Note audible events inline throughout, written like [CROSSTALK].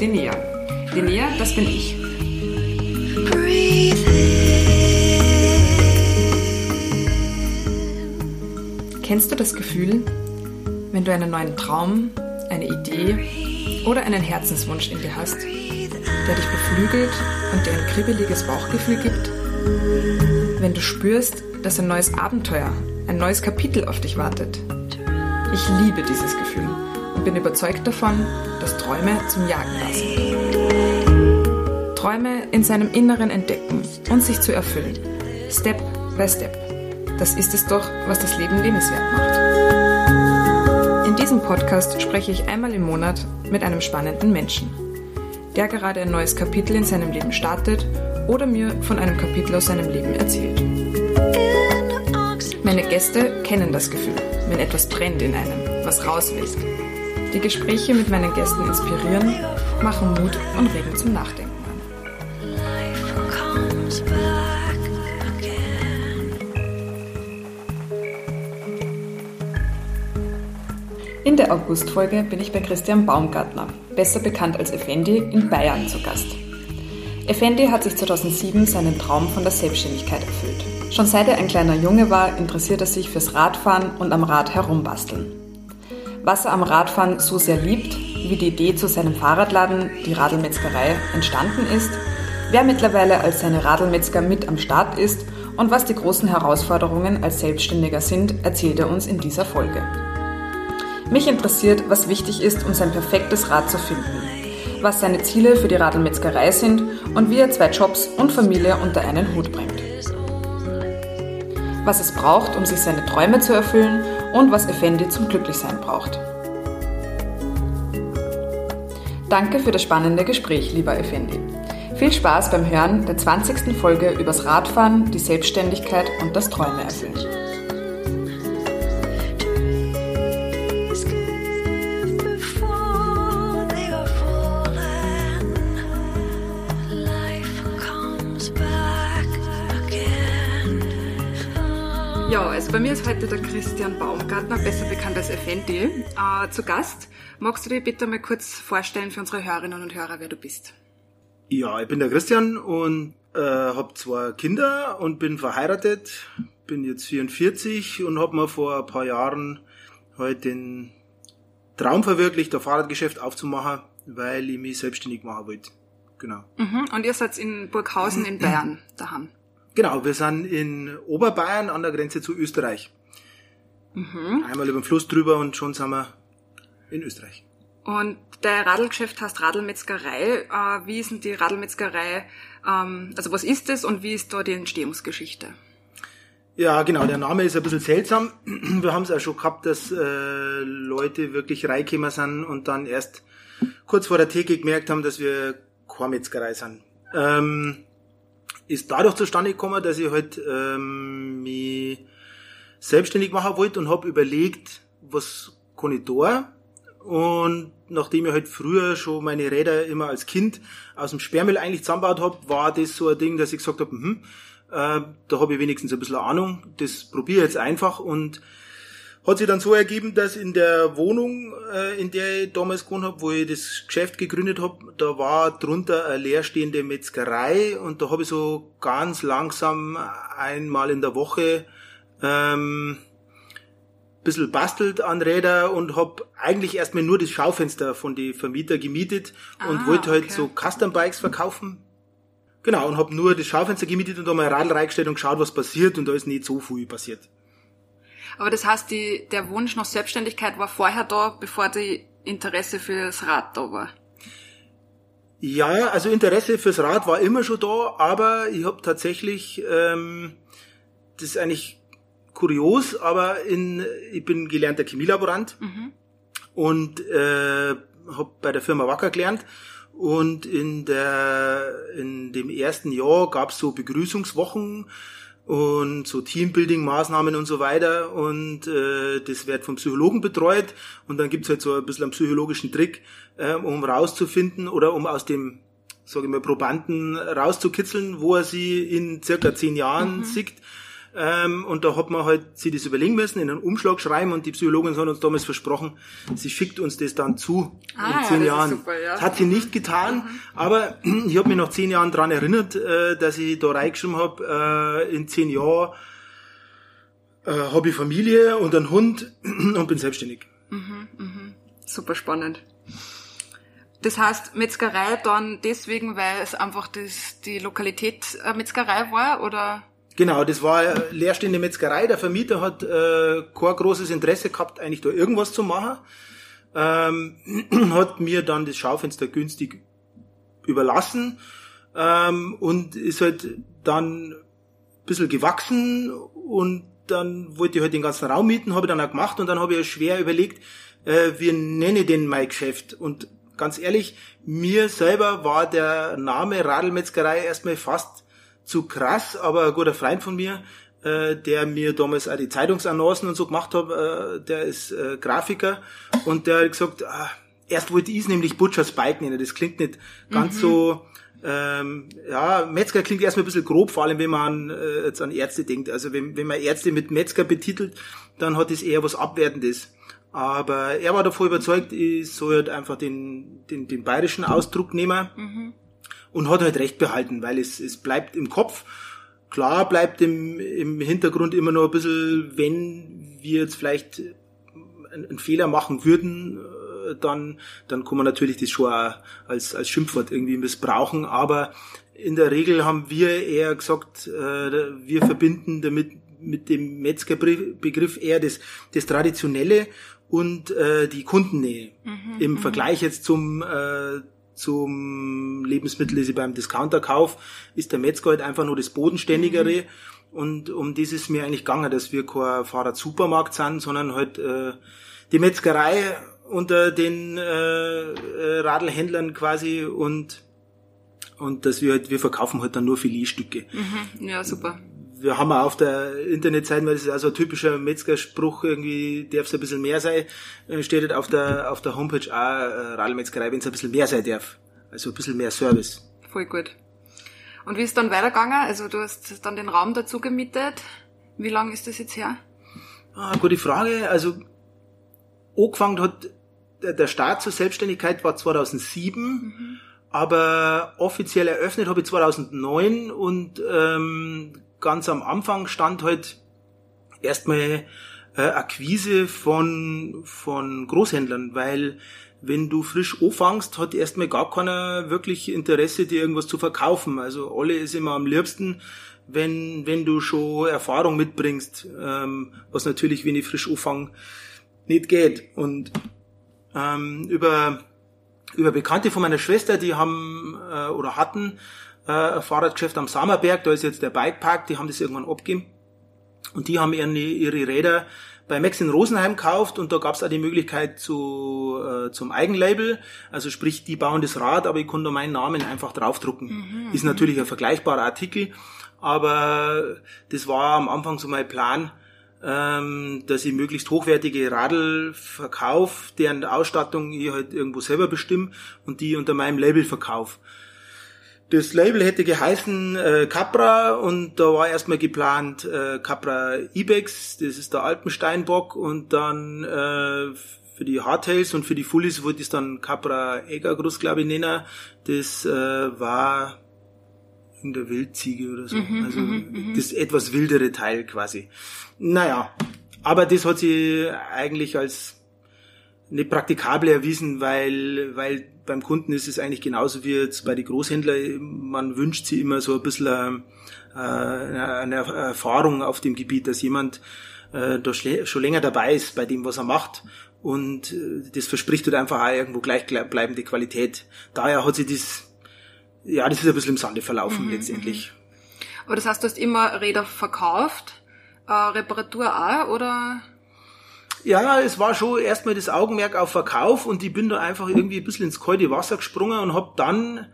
Linnea. Linnea, das bin ich. Kennst du das Gefühl, wenn du einen neuen Traum, eine Idee oder einen Herzenswunsch in dir hast, der dich beflügelt und dir ein kribbeliges Bauchgefühl gibt? Wenn du spürst, dass ein neues Abenteuer, ein neues Kapitel auf dich wartet? Ich liebe dieses Gefühl und bin überzeugt davon, dass Träume zum Jagen sind. Träume in seinem Inneren entdecken und sich zu erfüllen. Step by Step. Das ist es doch, was das Leben lebenswert macht. In diesem Podcast spreche ich einmal im Monat mit einem spannenden Menschen, der gerade ein neues Kapitel in seinem Leben startet oder mir von einem Kapitel aus seinem Leben erzählt. Meine Gäste kennen das Gefühl, wenn etwas brennt in einem, was raus will. Die Gespräche mit meinen Gästen inspirieren, machen Mut und regen zum Nachdenken an. In der Augustfolge bin ich bei Christian Baumgartner, besser bekannt als Effendi, in Bayern zu Gast. Effendi hat sich 2007 seinen Traum von der Selbstständigkeit erfüllt. Schon seit er ein kleiner Junge war, interessiert er sich fürs Radfahren und am Rad herumbasteln. Was er am Radfahren so sehr liebt, wie die Idee zu seinem Fahrradladen, die Radlmetzgerei, entstanden ist, wer mittlerweile als seine Radlmetzger mit am Start ist und was die großen Herausforderungen als Selbstständiger sind, erzählt er uns in dieser Folge. Mich interessiert, was wichtig ist, um sein perfektes Rad zu finden, was seine Ziele für die Radlmetzgerei sind und wie er zwei Jobs und Familie unter einen Hut bringt. Was es braucht, um sich seine Träume zu erfüllen und was Effendi zum Glücklichsein braucht. Danke für das spannende Gespräch, lieber Effendi. Viel Spaß beim Hören der 20. Folge übers Radfahren, die Selbstständigkeit und das Träume erfüllen. Also bei mir ist heute der Christian Baumgartner, besser bekannt als Effendi, äh, zu Gast. Magst du dir bitte mal kurz vorstellen für unsere Hörerinnen und Hörer, wer du bist? Ja, ich bin der Christian und äh, habe zwei Kinder und bin verheiratet, bin jetzt 44 und habe mir vor ein paar Jahren halt den Traum verwirklicht, ein Fahrradgeschäft aufzumachen, weil ich mich selbstständig machen wollte. Genau. Mhm. Und ihr seid in Burghausen in Bayern daheim? Genau, wir sind in Oberbayern an der Grenze zu Österreich. Mhm. Einmal über den Fluss drüber und schon sind wir in Österreich. Und der Radlgeschäft heißt Radlmetzgerei. Äh, wie ist denn die Radlmetzgerei? Ähm, also was ist es und wie ist da die Entstehungsgeschichte? Ja, genau, der Name ist ein bisschen seltsam. [CLEARS THROAT] Wir haben es auch schon gehabt, dass äh, Leute wirklich reingekommen sind und dann erst kurz vor der Theke gemerkt haben, dass wir keine Metzgerei sind. Ähm, ist dadurch zustande gekommen, dass ich halt ähm, mich selbstständig machen wollte und habe überlegt, was kann ich da? Und nachdem ich halt früher schon meine Räder immer als Kind aus dem Sperrmüll eigentlich zusammengebaut habe, war das so ein Ding, dass ich gesagt habe, hm, äh, da habe ich wenigstens ein bisschen Ahnung, das probiere ich jetzt einfach und hat sich dann so ergeben, dass in der Wohnung, äh, in der ich damals gewohnt habe, wo ich das Geschäft gegründet habe, da war drunter eine leerstehende Metzgerei und da habe ich so ganz langsam einmal in der Woche ähm, bisschen bastelt an Räder und hab eigentlich erstmal nur das Schaufenster von die Vermieter gemietet und Ah, wollte halt okay. so Custom Bikes verkaufen. Genau, und hab nur das Schaufenster gemietet und da mal ein Radl reingestellt und geschaut, was passiert und da ist nicht so viel passiert. Aber das heißt, die, der Wunsch nach Selbstständigkeit war vorher da, bevor die Interesse fürs Rad da war. Ja, also Interesse fürs Rad war immer schon da, aber ich habe tatsächlich, ähm, das ist eigentlich kurios, aber in, ich bin gelernter Chemielaborant und äh, habe bei der Firma Wacker gelernt und in der in dem ersten Jahr gab's so Begrüßungswochen und so Teambuilding-Maßnahmen und so weiter. Und äh, das wird vom Psychologen betreut. Und dann gibt's halt so ein bisschen einen psychologischen Trick, äh, um rauszufinden oder um aus dem sage ich mal, Probanden rauszukitzeln, wo er sie in circa zehn Jahren sieht. Ähm, und da hat man halt sich das überlegen müssen, in einen Umschlag schreiben und die Psychologin hat uns damals versprochen, sie schickt uns das dann zu Ah, in zehn ja, das ist Jahren. super, ja. Das hat sie nicht getan, aber [CLEARS THROAT] ich habe mich nach zehn Jahren dran erinnert, äh, dass ich da reingeschrieben habe, äh, in zehn Jahren äh, habe ich Familie und einen Hund [CLEARS THROAT] und bin selbstständig. Super spannend. Das heißt, Metzgerei dann deswegen, weil es einfach das, die Lokalität äh, Metzgerei war, oder? Genau, das war leerstehende Metzgerei. Der Vermieter hat äh, kein großes Interesse gehabt, eigentlich da irgendwas zu machen. Ähm, [CLEARS THROAT] hat mir dann das Schaufenster günstig überlassen ähm, und ist halt dann ein bisschen gewachsen und dann wollte ich halt den ganzen Raum mieten, habe ich dann auch gemacht und dann habe ich schwer überlegt, äh, wie nenne ich denn mein Geschäft und ganz ehrlich, mir selber war der Name Radlmetzgerei erstmal fast zu krass, aber ein guter Freund von mir, äh, der mir damals auch die Zeitungsannoncen und so gemacht hat, äh, der ist äh, Grafiker und der hat gesagt, ah, erst wollte ich es nämlich Butchers Bike nennen, das klingt nicht ganz so, ähm, ja, Metzger klingt erstmal ein bisschen grob, vor allem wenn man an, äh, jetzt an Ärzte denkt. Also wenn, wenn man Ärzte mit Metzger betitelt, dann hat es eher was Abwertendes. Aber er war davor überzeugt, ich soll halt einfach den, den, den bayerischen Ausdruck nehmen und hat halt recht behalten, weil es, es bleibt im Kopf. Klar bleibt im, im Hintergrund immer noch ein bisschen, wenn wir jetzt vielleicht einen, Fehler machen würden, äh, dann, dann kann man natürlich das schon auch als, als Schimpfwort irgendwie missbrauchen, aber in der Regel haben wir eher gesagt, äh, wir verbinden damit mit dem Metzgerbegriff eher das, das Traditionelle und äh, die Kundennähe. Im Vergleich jetzt zum, äh, zum Lebensmittel, das ich beim Discounterkauf, ist der Metzger halt einfach nur das Bodenständigere. Und um das ist mir eigentlich gegangen, dass wir kein Fahrrad-Supermarkt sind, sondern halt äh, die Metzgerei unter den äh, äh, Radlhändlern quasi und und dass wir halt, wir verkaufen halt dann nur Filetstücke. Ja, super. Wir haben auch auf der Internetseite, weil das ist also ein typischer Metzgerspruch, irgendwie darf es ein bisschen mehr sein, äh, steht halt auf der, auf der Homepage auch äh, Radlmetzgerei, wenn es ein bisschen mehr sein darf. Also ein bisschen mehr Service. Voll gut. Und wie ist dann weitergegangen? Also du hast dann den Raum dazu gemietet. Wie lange ist das jetzt her? Ah, gute Frage. Also angefangen hat der Start zur Selbstständigkeit war 2007, aber offiziell eröffnet habe ich 2009 und ähm, ganz am Anfang stand halt erstmal äh, Akquise von von Großhändlern, weil wenn du frisch anfängst, hat erstmal gar keiner wirklich Interesse, dir irgendwas zu verkaufen. Also alle ist immer am liebsten, wenn, wenn du schon Erfahrung mitbringst, ähm, was natürlich, wenn ich frisch anfange, nicht geht. Und ähm, über, über Bekannte von meiner Schwester, die haben äh, oder hatten ein Fahrradgeschäft am Sammerberg, da ist jetzt der Bikepark, die haben das irgendwann abgegeben. Und die haben ihre, ihre Räder bei Max in Rosenheim gekauft und da gab es auch die Möglichkeit zu, äh, zum Eigenlabel. Also sprich, die bauen das Rad, aber ich konnte meinen Namen einfach draufdrucken. Ist natürlich ein vergleichbarer Artikel, aber das war am Anfang so mein Plan, ähm, dass ich möglichst hochwertige Radl verkaufe, deren Ausstattung ich halt irgendwo selber bestimme und die unter meinem Label verkaufe. Das Label hätte geheißen äh, Capra und da war erstmal geplant äh, Capra Ibex, das ist der Alpensteinbock und dann äh, für die Hardtails und für die Fullies ich es dann Capra Egergrus, glaube ich, nennen. Das äh, war in der Wildziege oder so. also das etwas wildere Teil quasi. Naja, aber das hat sich eigentlich als nicht praktikabel erwiesen, weil, weil beim Kunden ist es eigentlich genauso wie jetzt bei den Großhändlern. Man wünscht sich immer so ein bisschen äh, eine Erfahrung auf dem Gebiet, dass jemand äh, da schon länger dabei ist bei dem, was er macht. Und äh, das verspricht halt einfach auch irgendwo gleichbleibende Qualität. Daher hat sich das, ja, das ist ein bisschen im Sande verlaufen letztendlich. Aber das heißt, du hast immer Räder verkauft, äh, Reparatur auch, oder? Ja, es war schon erstmal das Augenmerk auf Verkauf und ich bin da einfach irgendwie ein bisschen ins kalte Wasser gesprungen und hab dann,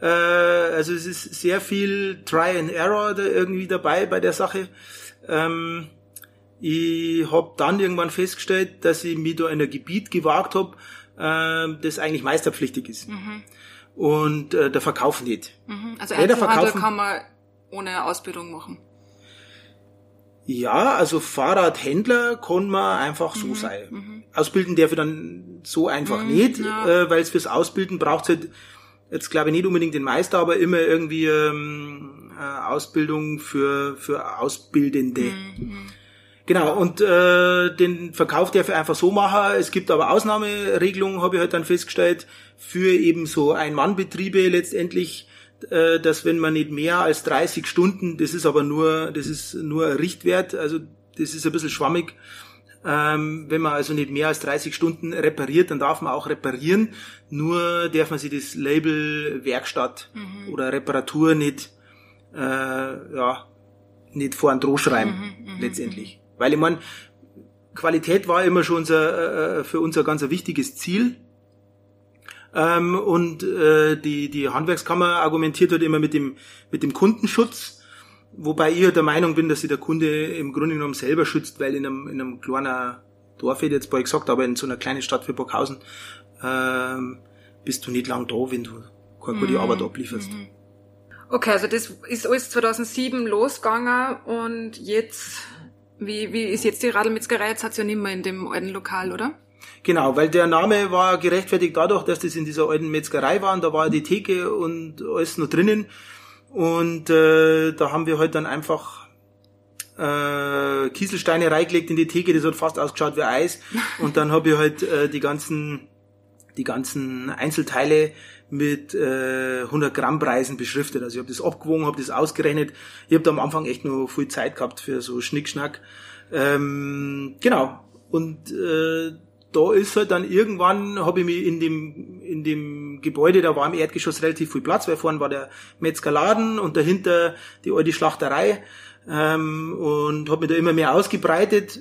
äh, also es ist sehr viel Try and Error da irgendwie dabei bei der Sache. Ähm, ich hab dann irgendwann festgestellt, dass ich mich da in ein Gebiet gewagt hab, äh, das eigentlich meisterpflichtig ist. Und äh, der Verkauf nicht. Mhm. Also Einzelhandel kann man ohne Ausbildung machen. Ja, also Fahrradhändler kann man einfach so mhm, sein. Mhm. Ausbilden darf ich dann so einfach mhm, nicht, ja. äh, weil es fürs Ausbilden braucht halt jetzt glaube ich nicht unbedingt den Meister, aber immer irgendwie ähm, äh, Ausbildung für, für Ausbildende. Mhm. mhm. Genau, und äh, den Verkauf darf ich einfach so machen. Es gibt aber Ausnahmeregelungen, habe ich halt dann festgestellt, für eben so Ein-Mann-Betriebe letztendlich, äh, dass wenn man nicht mehr als 30 Stunden, das ist aber nur, das ist nur ein Richtwert, also das ist ein bisschen schwammig, ähm, wenn man also nicht mehr als 30 Stunden repariert, dann darf man auch reparieren. Nur darf man sich das Label Werkstatt mhm. oder Reparatur nicht, äh, ja, nicht vor ein Droh schreiben, mhm, mhm, letztendlich. Mhm. Weil ich meine, Qualität war immer schon unser, äh, für uns ein ganz ein wichtiges Ziel. Ähm, und äh, die, die Handwerkskammer argumentiert halt immer mit dem, mit dem Kundenschutz. Wobei ich halt der Meinung bin, dass sich der Kunde im Grunde genommen selber schützt, weil in einem, in einem kleinen Dorf, hätte ich jetzt bald gesagt, aber in so einer kleinen Stadt wie Burghausen, ähm, bist du nicht lang da, wenn du keine gute mhm. Arbeit ablieferst. Mhm. Okay, also das ist alles 2007 losgegangen und jetzt, wie, wie ist jetzt die Radlmetzgerei? Jetzt hat's ja nicht mehr in dem alten Lokal, oder? Genau, weil der Name war gerechtfertigt dadurch, dass das in dieser alten Metzgerei war und da war die Theke und alles noch drinnen. Und äh, da haben wir halt dann einfach äh, Kieselsteine reingelegt in die Theke, das hat fast ausgeschaut wie Eis. Und dann habe ich halt äh, die ganzen die ganzen Einzelteile mit äh, 100 Gramm Preisen beschriftet. Also ich habe das abgewogen, habe das ausgerechnet. Ich habe da am Anfang echt nur viel Zeit gehabt für so Schnickschnack. Ähm, genau. Und äh, da ist halt dann irgendwann, habe ich mich in dem, in dem Gebäude, da war im Erdgeschoss relativ viel Platz, weil vorne war der Metzgerladen und dahinter die alte Schlachterei ähm, und habe mich da immer mehr ausgebreitet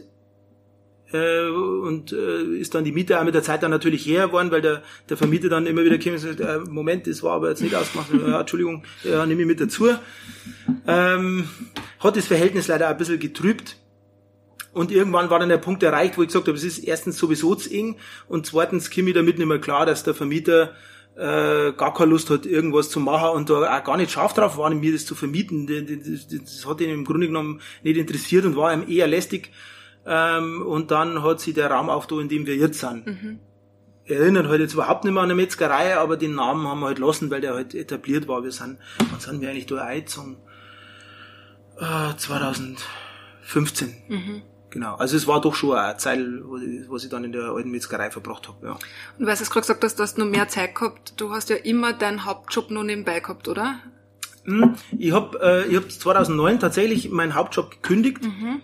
äh, und äh, ist dann die Miete auch mit der Zeit dann natürlich her geworden, weil der, der Vermieter dann immer wieder kam und sagt, äh, Moment, das war aber jetzt nicht ausgemacht, ja, Entschuldigung, ja, nehme ich mit dazu. Ähm, hat das Verhältnis leider ein bisschen getrübt und irgendwann war dann der Punkt erreicht, wo ich gesagt habe, es ist erstens sowieso zu eng und zweitens komme ich damit nicht mehr klar, dass der Vermieter äh, gar keine Lust hat, irgendwas zu machen und da auch gar nicht scharf drauf war, mir das zu vermieten. Das, das, das hat ihn im Grunde genommen nicht interessiert und war ihm eher lästig. Ähm, und dann hat sich der Raum aufgetan, in dem wir jetzt sind. Mhm. Erinnert halt jetzt überhaupt nicht mehr an eine Metzgerei, aber den Namen haben wir halt lassen, weil der halt etabliert war. Wir sind, wann sind wir eigentlich da eingezogen? Äh, 2015. Mhm. Genau. Also es war doch schon eine Zeit, was ich dann in der alten Metzgerei verbracht habe, ja. Und weil du gerade gesagt hast, du hast noch mehr Zeit gehabt, du hast ja immer deinen Hauptjob noch nebenbei gehabt, oder? Hm, ich habe äh, ich hab 2009 tatsächlich meinen Hauptjob gekündigt mhm.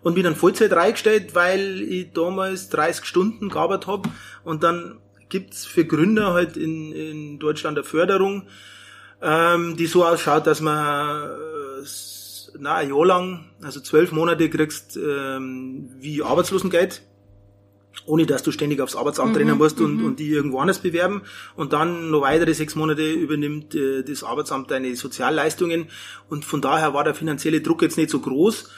und bin dann Vollzeit reingestellt, weil ich damals 30 Stunden gearbeitet habe und dann gibt's für Gründer halt in, in Deutschland eine Förderung, ähm, die so ausschaut, dass man na, ein Jahr lang, also zwölf Monate kriegst ähm, wie Arbeitslosengeld, ohne dass du ständig aufs Arbeitsamt mhm, rennen musst und, mhm. und die irgendwo anders bewerben. Und dann noch weitere sechs Monate übernimmt äh, das Arbeitsamt deine Sozialleistungen. Und von daher war der finanzielle Druck jetzt nicht so groß.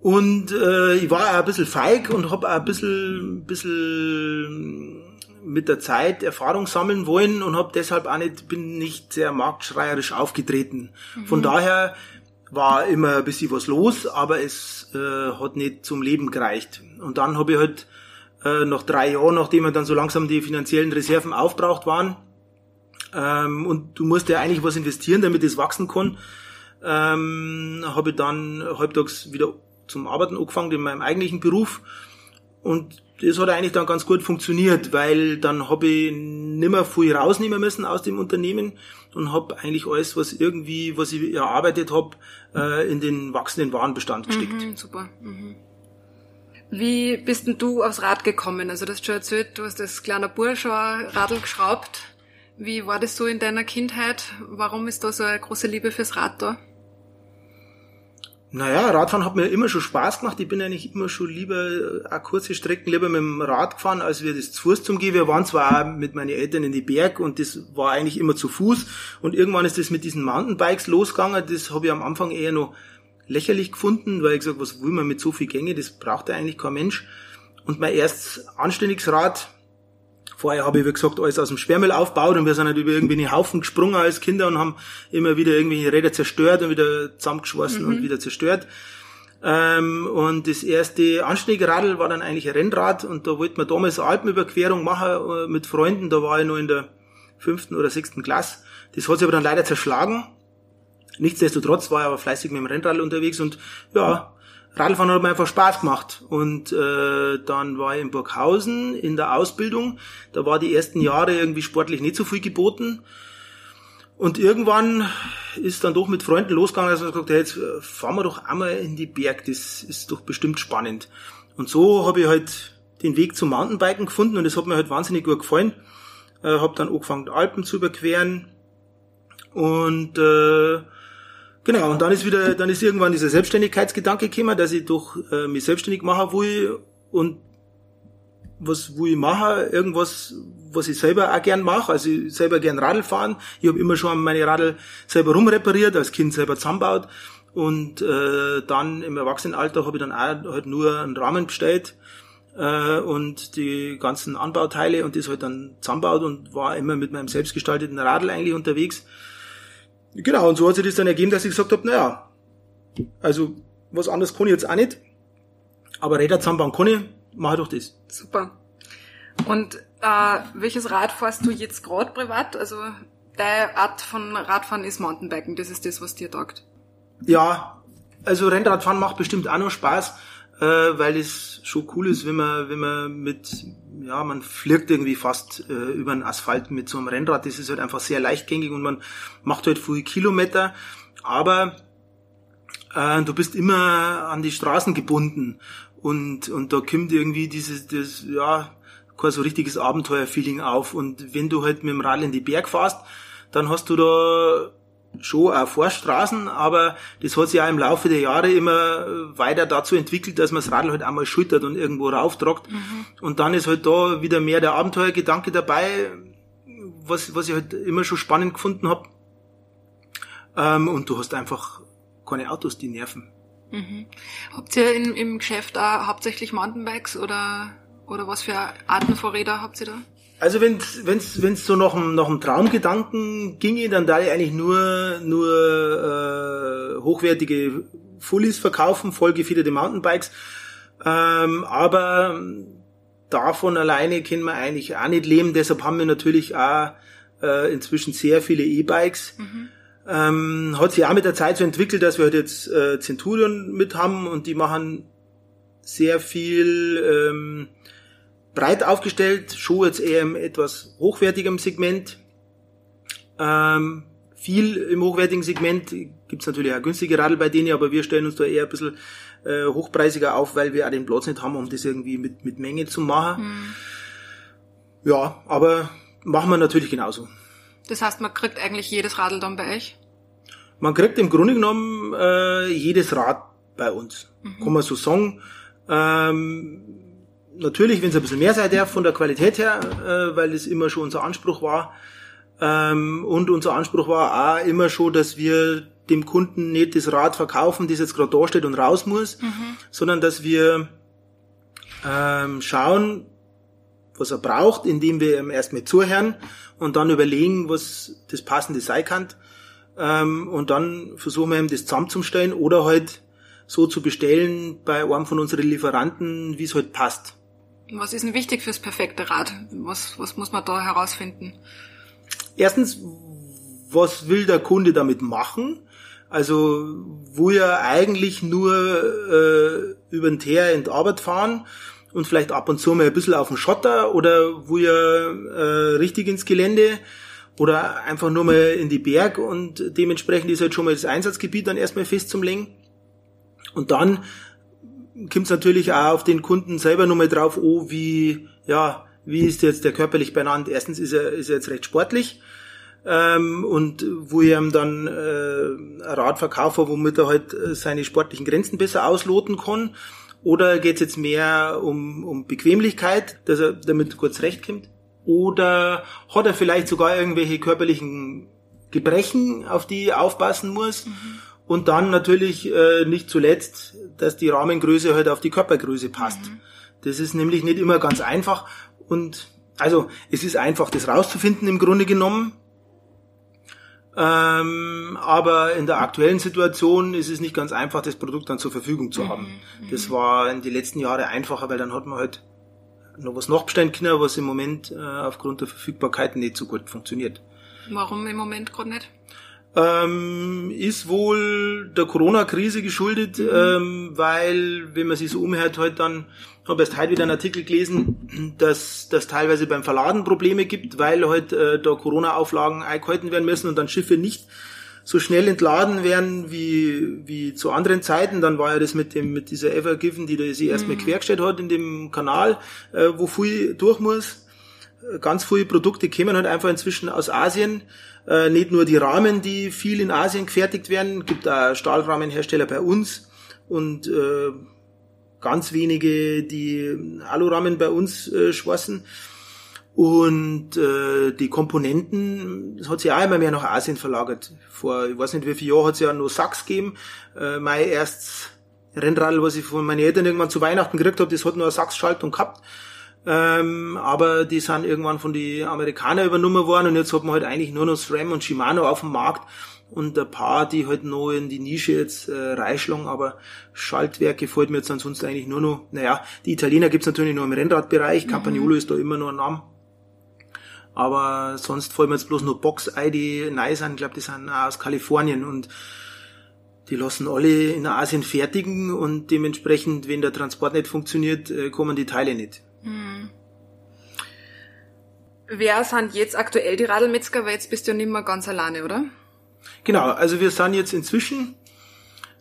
Und äh, ich war auch ein bisschen feig und habe auch ein bisschen, bisschen mit der Zeit Erfahrung sammeln wollen und habe deshalb auch nicht, bin nicht sehr marktschreierisch aufgetreten. Mhm. Von daher war immer ein bisschen was los, aber es äh, hat nicht zum Leben gereicht. Und dann habe ich halt äh, nach drei Jahren, nachdem wir dann so langsam die finanziellen Reserven aufbraucht waren, ähm, und du musst ja eigentlich was investieren, damit es wachsen kann, ähm, habe ich dann halbtags wieder zum Arbeiten angefangen in meinem eigentlichen Beruf. Und das hat eigentlich dann ganz gut funktioniert, weil dann habe ich nimmer viel rausnehmen müssen aus dem Unternehmen und habe eigentlich alles, was irgendwie, was ich erarbeitet habe, äh, in den wachsenden Warenbestand gesteckt. Mhm, super. Mhm. Wie bist denn du aufs Rad gekommen? Also du hast schon erzählt, du hast als kleiner Bursch Radl geschraubt. Wie war das so in deiner Kindheit? Warum ist da so eine große Liebe fürs Rad da? Naja, Radfahren hat mir immer schon Spaß gemacht. Ich bin eigentlich immer schon lieber äh, auch kurze Strecken lieber mit dem Rad gefahren, als wir das zu Fuß zum gehen. Wir waren zwar auch mit meinen Eltern in die Berg und das war eigentlich immer zu Fuß. Und irgendwann ist das mit diesen Mountainbikes losgegangen. Das habe ich am Anfang eher noch lächerlich gefunden, weil ich gesagt, was will man mit so viel Gänge? Das braucht ja eigentlich kein Mensch. Und mein erstes anständiges Rad, Vorher habe ich, wie gesagt, alles aus dem Sperrmüll aufgebaut und wir sind halt über irgendwelche Haufen gesprungen als Kinder und haben immer wieder irgendwelche Räder zerstört und wieder zusammengeschlossen mhm. und wieder zerstört. Ähm, und das erste anständige Radl war dann eigentlich ein Rennrad und da wollten wir damals eine Alpenüberquerung machen äh, mit Freunden. Da war ich noch in der fünften oder sechsten Klasse. Das hat sich aber dann leider zerschlagen. Nichtsdestotrotz war ich aber fleißig mit dem Rennrad unterwegs und ja, Radfahren hat mir einfach Spaß gemacht. Und äh, dann war ich in Burghausen in der Ausbildung. Da war die ersten Jahre irgendwie sportlich nicht so viel geboten. Und irgendwann ist dann doch mit Freunden losgegangen, dass man gesagt hat, jetzt fahren wir doch einmal in die Berg, das ist doch bestimmt spannend. Und so habe ich halt den Weg zum Mountainbiken gefunden und das hat mir halt wahnsinnig gut gefallen. Äh, habe dann angefangen, Alpen zu überqueren und äh, genau, und dann ist wieder, dann ist irgendwann dieser Selbstständigkeitsgedanke gekommen, dass ich doch äh, mich selbstständig machen will und was wo ich mache, irgendwas, was ich selber auch gern mache. Also ich selber gern Radl fahren. Ich habe immer schon meine Radl selber rumrepariert, als Kind selber zusammenbaut. Und äh, dann im Erwachsenenalter habe ich dann auch halt nur einen Rahmen bestellt äh, und die ganzen Anbauteile und das halt dann zusammenbaut und war immer mit meinem selbstgestalteten Radl eigentlich unterwegs. Genau, und so hat sich das dann ergeben, dass ich gesagt habe, naja, also was anderes kann ich jetzt auch nicht, aber Räder zusammenbauen kann ich, mach doch das. Super. Und äh, welches Rad fährst du jetzt gerade privat? Also deine Art von Radfahren ist Mountainbiken, das ist das, was dir taugt. Ja, also Rennradfahren macht bestimmt auch noch Spaß, äh, weil es schon cool ist, wenn man, wenn man mit, ja, man flirgt irgendwie fast äh, über den Asphalt mit so einem Rennrad. Das ist halt einfach sehr leichtgängig und man macht halt viele Kilometer, aber äh, du bist immer an die Straßen gebunden und, und da kommt irgendwie dieses, das, ja, kein so richtiges Abenteuerfeeling auf. Und wenn du halt mit dem Radl in die Berg fährst, dann hast du da schon auch Vorstraßen, aber das hat sich auch im Laufe der Jahre immer weiter dazu entwickelt, dass man das Radl halt einmal schultert und irgendwo rauftragt. Mhm. Und dann ist halt da wieder mehr der Abenteuergedanke dabei, was, was ich halt immer schon spannend gefunden habe. Ähm, und du hast einfach keine Autos, die nerven. Mhm. Habt ihr in, im Geschäft auch hauptsächlich Mountainbikes oder, oder was für Arten von Räder habt ihr da? Also wenn es wenn's, wenn's so noch, noch einen Traumgedanken ginge, dann da ich eigentlich nur, nur äh, hochwertige Fullies verkaufen, vollgefederte Mountainbikes. Ähm, aber davon alleine können wir eigentlich auch nicht leben. Deshalb haben wir natürlich auch äh, inzwischen sehr viele E-Bikes. Mhm ähm, hat sich auch mit der Zeit so entwickelt, dass wir halt jetzt äh, Centurion mit haben und die machen sehr viel ähm, breit aufgestellt, schon jetzt eher im etwas hochwertigem Segment. Ähm, viel im hochwertigen Segment gibt's natürlich auch günstige Radl bei denen, aber wir stellen uns da eher ein bisschen äh, hochpreisiger auf, weil wir auch den Platz nicht haben, um das irgendwie mit, mit Menge zu machen. Hm. Ja, aber machen wir natürlich genauso. Das heißt, man kriegt eigentlich jedes Radl dann bei euch? Man kriegt im Grunde genommen äh, jedes Rad bei uns. Mhm. Kann man so sagen. Ähm, natürlich, wenn es ein bisschen mehr sein darf von der Qualität her, äh, weil das immer schon unser Anspruch war. Ähm, und unser Anspruch war auch immer schon, dass wir dem Kunden nicht das Rad verkaufen, das jetzt gerade da steht und raus muss, mhm. sondern dass wir ähm, schauen, was er braucht, indem wir ihm erstmal zuhören und dann überlegen, was das passende sein kann. Ähm, und dann versuchen wir ihm das zusammenzustellen oder halt so zu bestellen bei einem von unseren Lieferanten, wie es halt passt. Was ist denn wichtig fürs perfekte Rad? Was, was muss man da herausfinden? Erstens, was will der Kunde damit machen? Also, wo er eigentlich nur äh, über den Teer in die Arbeit fahren und vielleicht ab und zu mal ein bisschen auf den Schotter oder wo er äh, richtig ins Gelände oder einfach nur mal in die Berg und dementsprechend ist halt schon mal das Einsatzgebiet dann erstmal fest zum Lenken. Und dann kommt es natürlich auch auf den Kunden selber nochmal drauf, oh, wie, ja, wie ist jetzt der körperlich benannt? Erstens ist er, ist er jetzt recht sportlich. Ähm, und wo ich ihm dann äh, ein Rad verkaufe, womit er halt äh, seine sportlichen Grenzen besser ausloten kann. Oder geht es jetzt mehr um, um Bequemlichkeit, dass er damit kurz recht kommt? Oder hat er vielleicht sogar irgendwelche körperlichen Gebrechen, auf die er aufpassen muss? Mhm. Und dann natürlich äh, nicht zuletzt, dass die Rahmengröße halt auf die Körpergröße passt. Mhm. Das ist nämlich nicht immer ganz einfach. Und also es ist einfach, das rauszufinden im Grunde genommen. Ähm, aber in der aktuellen Situation ist es nicht ganz einfach, das Produkt dann zur Verfügung zu haben. Mhm. Das war in den letzten Jahren einfacher, weil dann hat man halt noch was nachbestellen können, was im Moment äh, aufgrund der Verfügbarkeit nicht so gut funktioniert. Warum im Moment gerade nicht? Ähm, ist wohl der Corona-Krise geschuldet, mhm. ähm, weil, wenn man sich so umhört, halt dann, habe erst heute wieder einen Artikel gelesen, dass das teilweise beim Verladen Probleme gibt, weil halt äh, da Corona-Auflagen eingehalten werden müssen und dann Schiffe nicht so schnell entladen werden wie, wie zu anderen Zeiten. Dann war ja das mit dem, mit dieser Ever Given, die da sie erstmal mhm. quergestellt hat in dem Kanal, äh, wo viel durch muss. Ganz viele Produkte kämen halt einfach inzwischen aus Asien. Äh, nicht nur die Rahmen, die viel in Asien gefertigt werden, gibt auch Stahlrahmenhersteller bei uns und äh, ganz wenige, die Alurahmen bei uns äh, schwassen. Und äh, die Komponenten, das hat sich auch immer mehr nach Asien verlagert. Vor, ich weiß nicht wie viele Jahren hat es ja nur Sachs gegeben. Äh, mein erstes Rennrad, was ich von meinen Eltern irgendwann zu Weihnachten gekriegt habe, das hat nur eine Sachs-Schaltung gehabt. Ähm, aber die sind irgendwann von den Amerikanern übernommen worden und jetzt hat man halt eigentlich nur noch SRAM und Shimano auf dem Markt und ein paar, die halt noch in die Nische jetzt äh, reinschlagen, aber Schaltwerke fällt mir jetzt ansonsten eigentlich nur noch, naja, die Italiener gibt's natürlich nur im Rennradbereich, mhm. Campagnolo ist da immer noch ein Name. Aber sonst fallen mir jetzt bloß nur Box ein, die neu sind. Ich glaube, die sind auch aus Kalifornien und die lassen alle in Asien fertigen und dementsprechend, wenn der Transport nicht funktioniert, äh, kommen die Teile nicht. Hm. Wer sind jetzt aktuell die Radlmetzger? Weil jetzt bist du ja nicht mehr ganz alleine, oder? Genau, also wir sind jetzt inzwischen,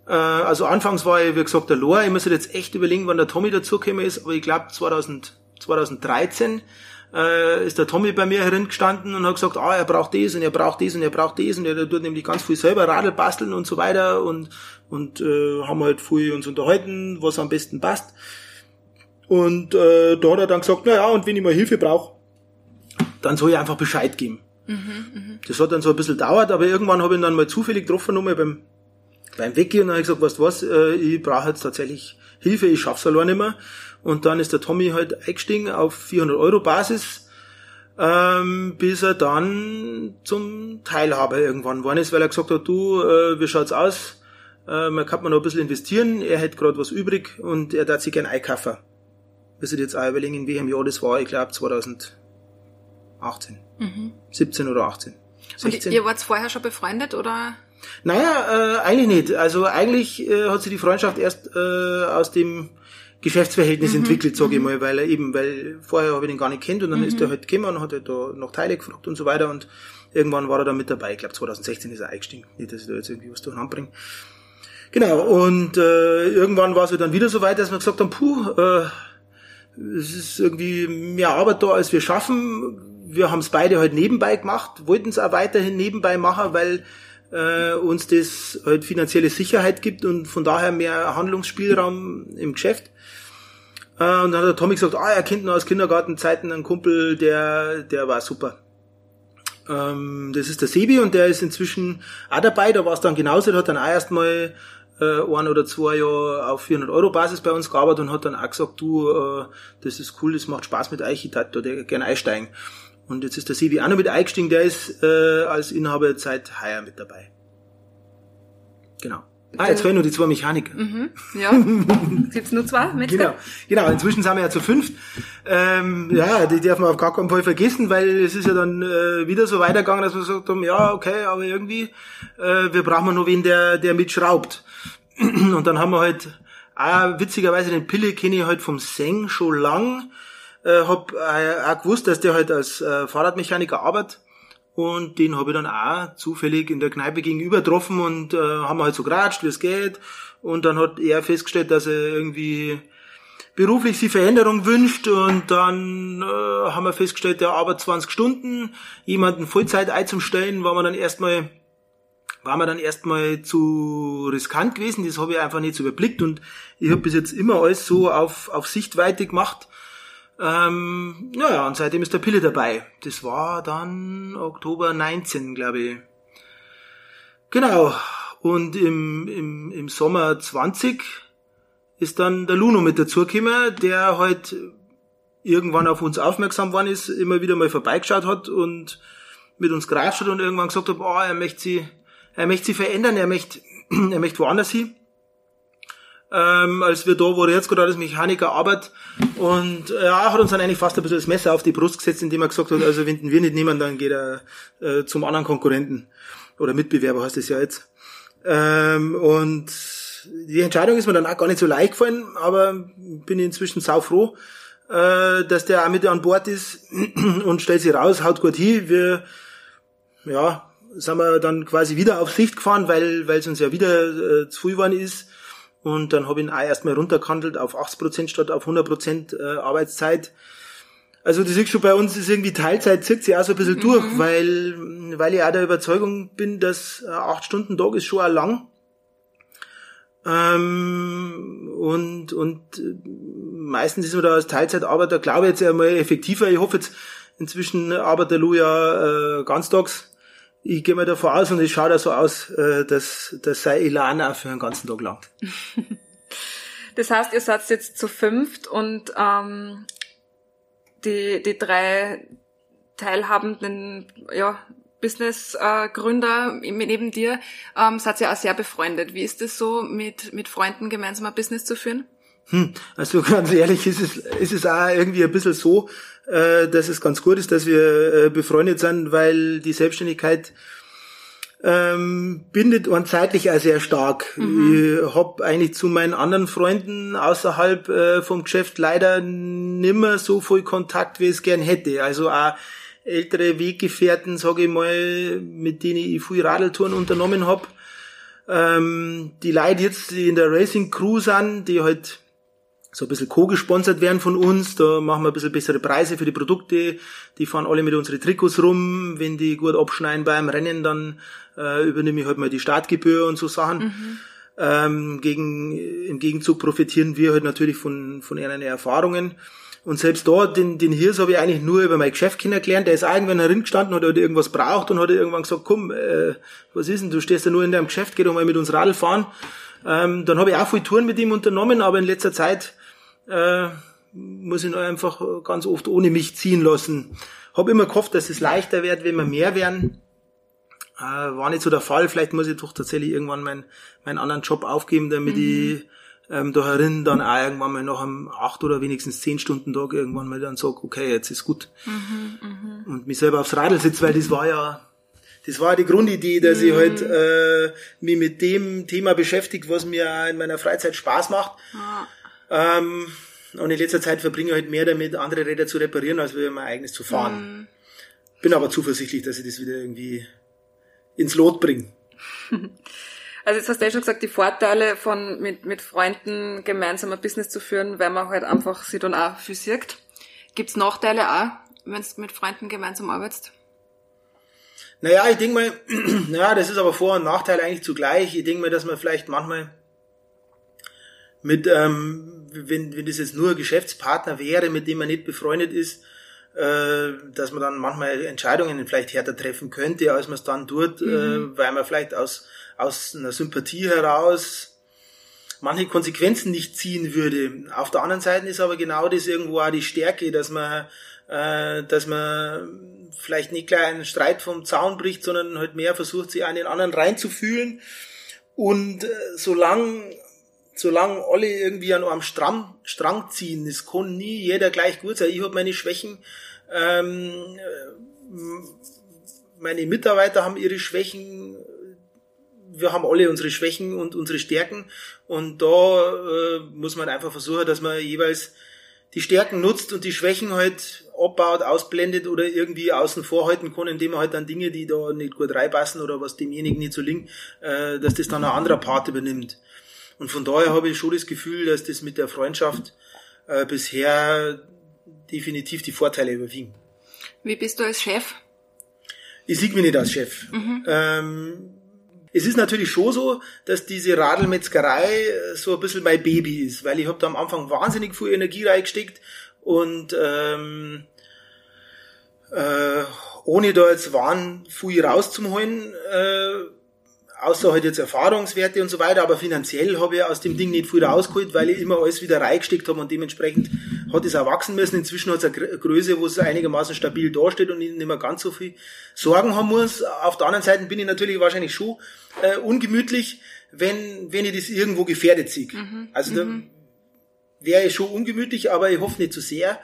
äh, also anfangs war ja, wie gesagt, der Lohr. Ich muss jetzt echt überlegen, wann der Tommy dazugekommen ist, aber ich glaube 2013 äh, ist der Tommy bei mir herangestanden und hat gesagt, ah, er braucht das und er braucht das und er braucht das und er tut nämlich ganz viel selber Radl basteln und so weiter und, und äh, haben halt viel uns unterhalten, was am besten passt. Und äh, da hat er dann gesagt, na ja, und wenn ich mal Hilfe brauche, dann soll ich einfach Bescheid geben. Mhm, mh. Das hat dann so ein bisschen dauert, aber irgendwann habe ich ihn dann mal zufällig getroffen, nochmal beim, beim Weggehen und dann habe ich gesagt, weißt du was, äh, ich brauche jetzt tatsächlich Hilfe, ich schaff's allein nicht mehr. Und dann ist der Tommy halt eingestiegen auf 400 Euro Basis, ähm, bis er dann zum Teilhaber irgendwann geworden ist, weil er gesagt hat, du, äh, wie schaut's aus? Äh, man kann man noch ein bisschen investieren, er hätte gerade was übrig und er darf sich gern einkaufen. Wir jetzt auch überlegen, in welchem Jahr das war, ich glaube 2018. Mhm. 17 oder 18. 16. Und ihr wart vorher schon befreundet oder? Naja, äh, eigentlich nicht. Also eigentlich äh, hat sich die Freundschaft erst äh, aus dem Geschäftsverhältnis mhm. entwickelt, sage ich mhm. mal, weil er eben, weil vorher habe ich den gar nicht kennt und dann mhm. ist er halt gekommen und hat halt da noch Teile gefragt und so weiter und irgendwann war er dann mit dabei. Ich glaube 2016 ist er eingestiegen. Nicht, dass ich da jetzt irgendwie was durcheinander bringe. Genau, und äh, irgendwann war es halt dann wieder so weit, dass wir gesagt haben, puh, äh, es ist irgendwie mehr Arbeit da, als wir schaffen. Wir haben es beide halt nebenbei gemacht, wollten es auch weiterhin nebenbei machen, weil äh, uns das halt finanzielle Sicherheit gibt und von daher mehr Handlungsspielraum im Geschäft. Äh, und dann hat der Tommy gesagt, ah, er kennt noch aus Kindergartenzeiten einen Kumpel, der, der war super. Ähm, das ist der Sebi und der ist inzwischen auch dabei, da war es dann genauso, der hat dann auch erstmal äh, ein oder zwei Jahre auf 400 Euro Basis bei uns gearbeitet und hat dann auch gesagt, du, äh, das ist cool, das macht Spaß mit euch, ich würde da gerne einsteigen. Und jetzt ist der Sebi auch noch mit eingestiegen, der ist äh, als Inhaber seit heuer mit dabei. Genau. Ah, jetzt fehlen nur die zwei Mechaniker. Mhm, ja. [LAUGHS] Gibt's nur zwei mit? Genau, genau. Inzwischen sind wir ja zu fünft. Ähm, ja, die darf man auf gar keinen Fall vergessen, weil es ist ja dann äh, wieder so weitergegangen, dass wir gesagt haben, ja, okay, aber irgendwie, äh, wir brauchen nur wen, der, der mitschraubt. [CLEARS THROAT] Und dann haben wir halt, auch witzigerweise den Pille kenne ich halt vom Seng schon lang. Äh, hab äh, auch gewusst, dass der halt als äh, Fahrradmechaniker arbeitet und den habe ich dann auch zufällig in der Kneipe gegenüber getroffen und äh, haben halt so geratscht, wie es geht. Und dann hat er festgestellt, dass er irgendwie beruflich sich Veränderung wünscht. Und dann äh, haben wir festgestellt, der arbeitet 20 Stunden, jemanden Vollzeit einzustellen, war man dann erstmal war mir dann erstmal zu riskant gewesen, das habe ich einfach nicht so überblickt. Und ich habe bis jetzt immer alles so auf, auf Sichtweite gemacht ähm, naja, und seitdem ist der Pille dabei. Das war dann Oktober 19, glaube ich. Genau. Und im, im, im Sommer 20 ist dann der Luno mit dazugekommen, der halt irgendwann auf uns aufmerksam worden ist, immer wieder mal vorbeigeschaut hat und mit uns gereist hat und irgendwann gesagt hat, oh, er möchte sie, er möchte sie verändern, er möchte, [CLEARS THROAT] er möchte woanders hin. Ähm, als wir da, wo jetzt gerade als Mechaniker arbeitet. Und ja, hat uns dann eigentlich fast ein bisschen das Messer auf die Brust gesetzt, indem er gesagt hat, also wenn wir nicht nehmen, dann geht er äh, zum anderen Konkurrenten. Oder Mitbewerber heißt es ja jetzt. Ähm, und die Entscheidung ist mir dann auch gar nicht so leicht gefallen, aber bin inzwischen sau froh, äh, dass der auch mit an Bord ist [CLEARS THROAT] und stellt sich raus, haut gut hin. Wir, ja, sind wir dann quasi wieder auf Sicht gefahren, weil weil es uns ja wieder äh, zu früh geworden ist. Und dann habe ich ihn auch erstmal runtergehandelt auf 80% statt auf 100% äh, Arbeitszeit. Also du siehst schon, bei uns ist irgendwie Teilzeit zirkt sich auch so ein bisschen mhm. durch, weil, weil ich auch der Überzeugung bin, dass äh, acht Stunden Tag ist schon auch lang. Ähm, und, und äh, meistens ist man da als Teilzeitarbeiter, glaube ich, jetzt einmal effektiver. Ich hoffe jetzt, inzwischen arbeitet Lou ja äh, ganztags. Ich gehe mal davon aus und es schaut auch so aus, äh, dass, sein Elan auch für einen ganzen Tag langt. [LAUGHS] Das heißt, ihr seid jetzt zu fünft und ähm, die, die drei teilhabenden ja, Business-Gründer neben dir ähm, seid ihr auch sehr befreundet. Wie ist es so, mit, mit Freunden gemeinsam ein Business zu führen? Hm, also ganz ehrlich ist es, ist es auch irgendwie ein bisschen so, äh, dass es ganz gut ist, dass wir äh, befreundet sind, weil die Selbstständigkeit ähm, bindet und zeitlich auch sehr stark. Mhm. Ich hab eigentlich zu meinen anderen Freunden außerhalb äh, vom Geschäft leider nimmer so viel Kontakt, wie ich es gern hätte. Also auch ältere Weggefährten, sage ich mal, mit denen ich viel Radeltouren unternommen hab. Ähm, die Leute jetzt, die in der Racing Crew sind, die halt so ein bisschen co-gesponsert werden von uns. Da machen wir ein bisschen bessere Preise für die Produkte. Die fahren alle mit unseren Trikots rum. Wenn die gut abschneiden beim Rennen, dann äh, übernehme ich halt mal die Startgebühr und so Sachen. Mhm. Ähm, gegen, Im Gegenzug profitieren wir halt natürlich von, von ihren Erfahrungen. Und selbst dort, den, den Hirs habe ich eigentlich nur über mein Geschäft kennengelernt. Der ist irgendwann herin gestanden, hat halt irgendwas braucht und hat irgendwann gesagt, komm, äh, was ist denn, du stehst ja nur in deinem Geschäft, geh doch mal mit uns Radl fahren. Ähm, dann habe ich auch viel Touren mit ihm unternommen, aber in letzter Zeit äh, muss ihn einfach ganz oft ohne mich ziehen lassen. Hab immer gehofft, dass es leichter wird, wenn wir mehr werden. Äh, war nicht so der Fall. Vielleicht muss ich doch tatsächlich irgendwann meinen, meinen anderen Job aufgeben, damit mhm. ich ähm, da herin dann auch irgendwann mal nach einem acht oder wenigstens zehn Stunden Tag irgendwann mal dann sag, okay, jetzt ist gut. Mhm, mh. Und mich selber aufs Radl sitze, weil das war ja das war die Grundidee, dass mhm. ich halt äh, mich mit dem Thema beschäftige, was mir in meiner Freizeit Spaß macht. Ja. Ähm, und in letzter Zeit verbringe ich halt mehr damit, andere Räder zu reparieren, als mein eigenes zu fahren. Mhm. Bin aber zuversichtlich, dass ich das wieder irgendwie ins Lot bringe. [LAUGHS] Also jetzt hast du ja schon gesagt, die Vorteile von mit, mit Freunden gemeinsam ein Business zu führen, weil man halt einfach sich dann auch viel sieht. Gibt's Nachteile auch, wenn du mit Freunden gemeinsam arbeitest? Naja, ich denke mal, [CLEARS THROAT] naja, das ist aber Vor- und Nachteil eigentlich zugleich. Ich denke mal, dass man vielleicht manchmal mit, ähm, wenn, wenn das jetzt nur ein Geschäftspartner wäre, mit dem man nicht befreundet ist, äh, dass man dann manchmal Entscheidungen vielleicht härter treffen könnte, als man es dann tut, äh, mhm. äh, weil man vielleicht aus, aus einer Sympathie heraus manche Konsequenzen nicht ziehen würde. Auf der anderen Seite ist aber genau das irgendwo auch die Stärke, dass man, äh, dass man vielleicht nicht gleich einen Streit vom Zaun bricht, sondern halt mehr versucht, sich an den anderen reinzufühlen. Und äh, solange solange alle irgendwie an einem Strang, Strang ziehen, es kann nie jeder gleich gut sein. Ich habe meine Schwächen, ähm, meine Mitarbeiter haben ihre Schwächen, wir haben alle unsere Schwächen und unsere Stärken und da äh, muss man einfach versuchen, dass man jeweils die Stärken nutzt und die Schwächen halt abbaut, ausblendet oder irgendwie außen vor halten kann, indem man halt dann Dinge, die da nicht gut reinpassen oder was demjenigen nicht so liegt, äh, dass das dann ein anderer Part übernimmt. Und von daher habe ich schon das Gefühl, dass das mit der Freundschaft äh, bisher definitiv die Vorteile überwiegen. Wie bist du als Chef? Ich sehe mich nicht als Chef. Mhm. Ähm, es ist natürlich schon so, dass diese Radlmetzgerei äh, so ein bisschen mein Baby ist, weil ich habe da am Anfang wahnsinnig viel Energie reingesteckt und ähm, äh, ohne da jetzt waren viel rauszuholen, äh, außer halt jetzt Erfahrungswerte und so weiter, aber finanziell habe ich aus dem Ding nicht viel rausgeholt, weil ich immer alles wieder reingesteckt habe und dementsprechend hat es auch wachsen müssen. Inzwischen hat es eine Größe, wo es einigermaßen stabil dasteht und ich nicht mehr ganz so viel Sorgen haben muss. Auf der anderen Seite bin ich natürlich wahrscheinlich schon äh, ungemütlich, wenn, wenn ich das irgendwo gefährdet sehe. Mhm. Also da mhm. wäre ich schon ungemütlich, aber ich hoffe nicht zu sehr.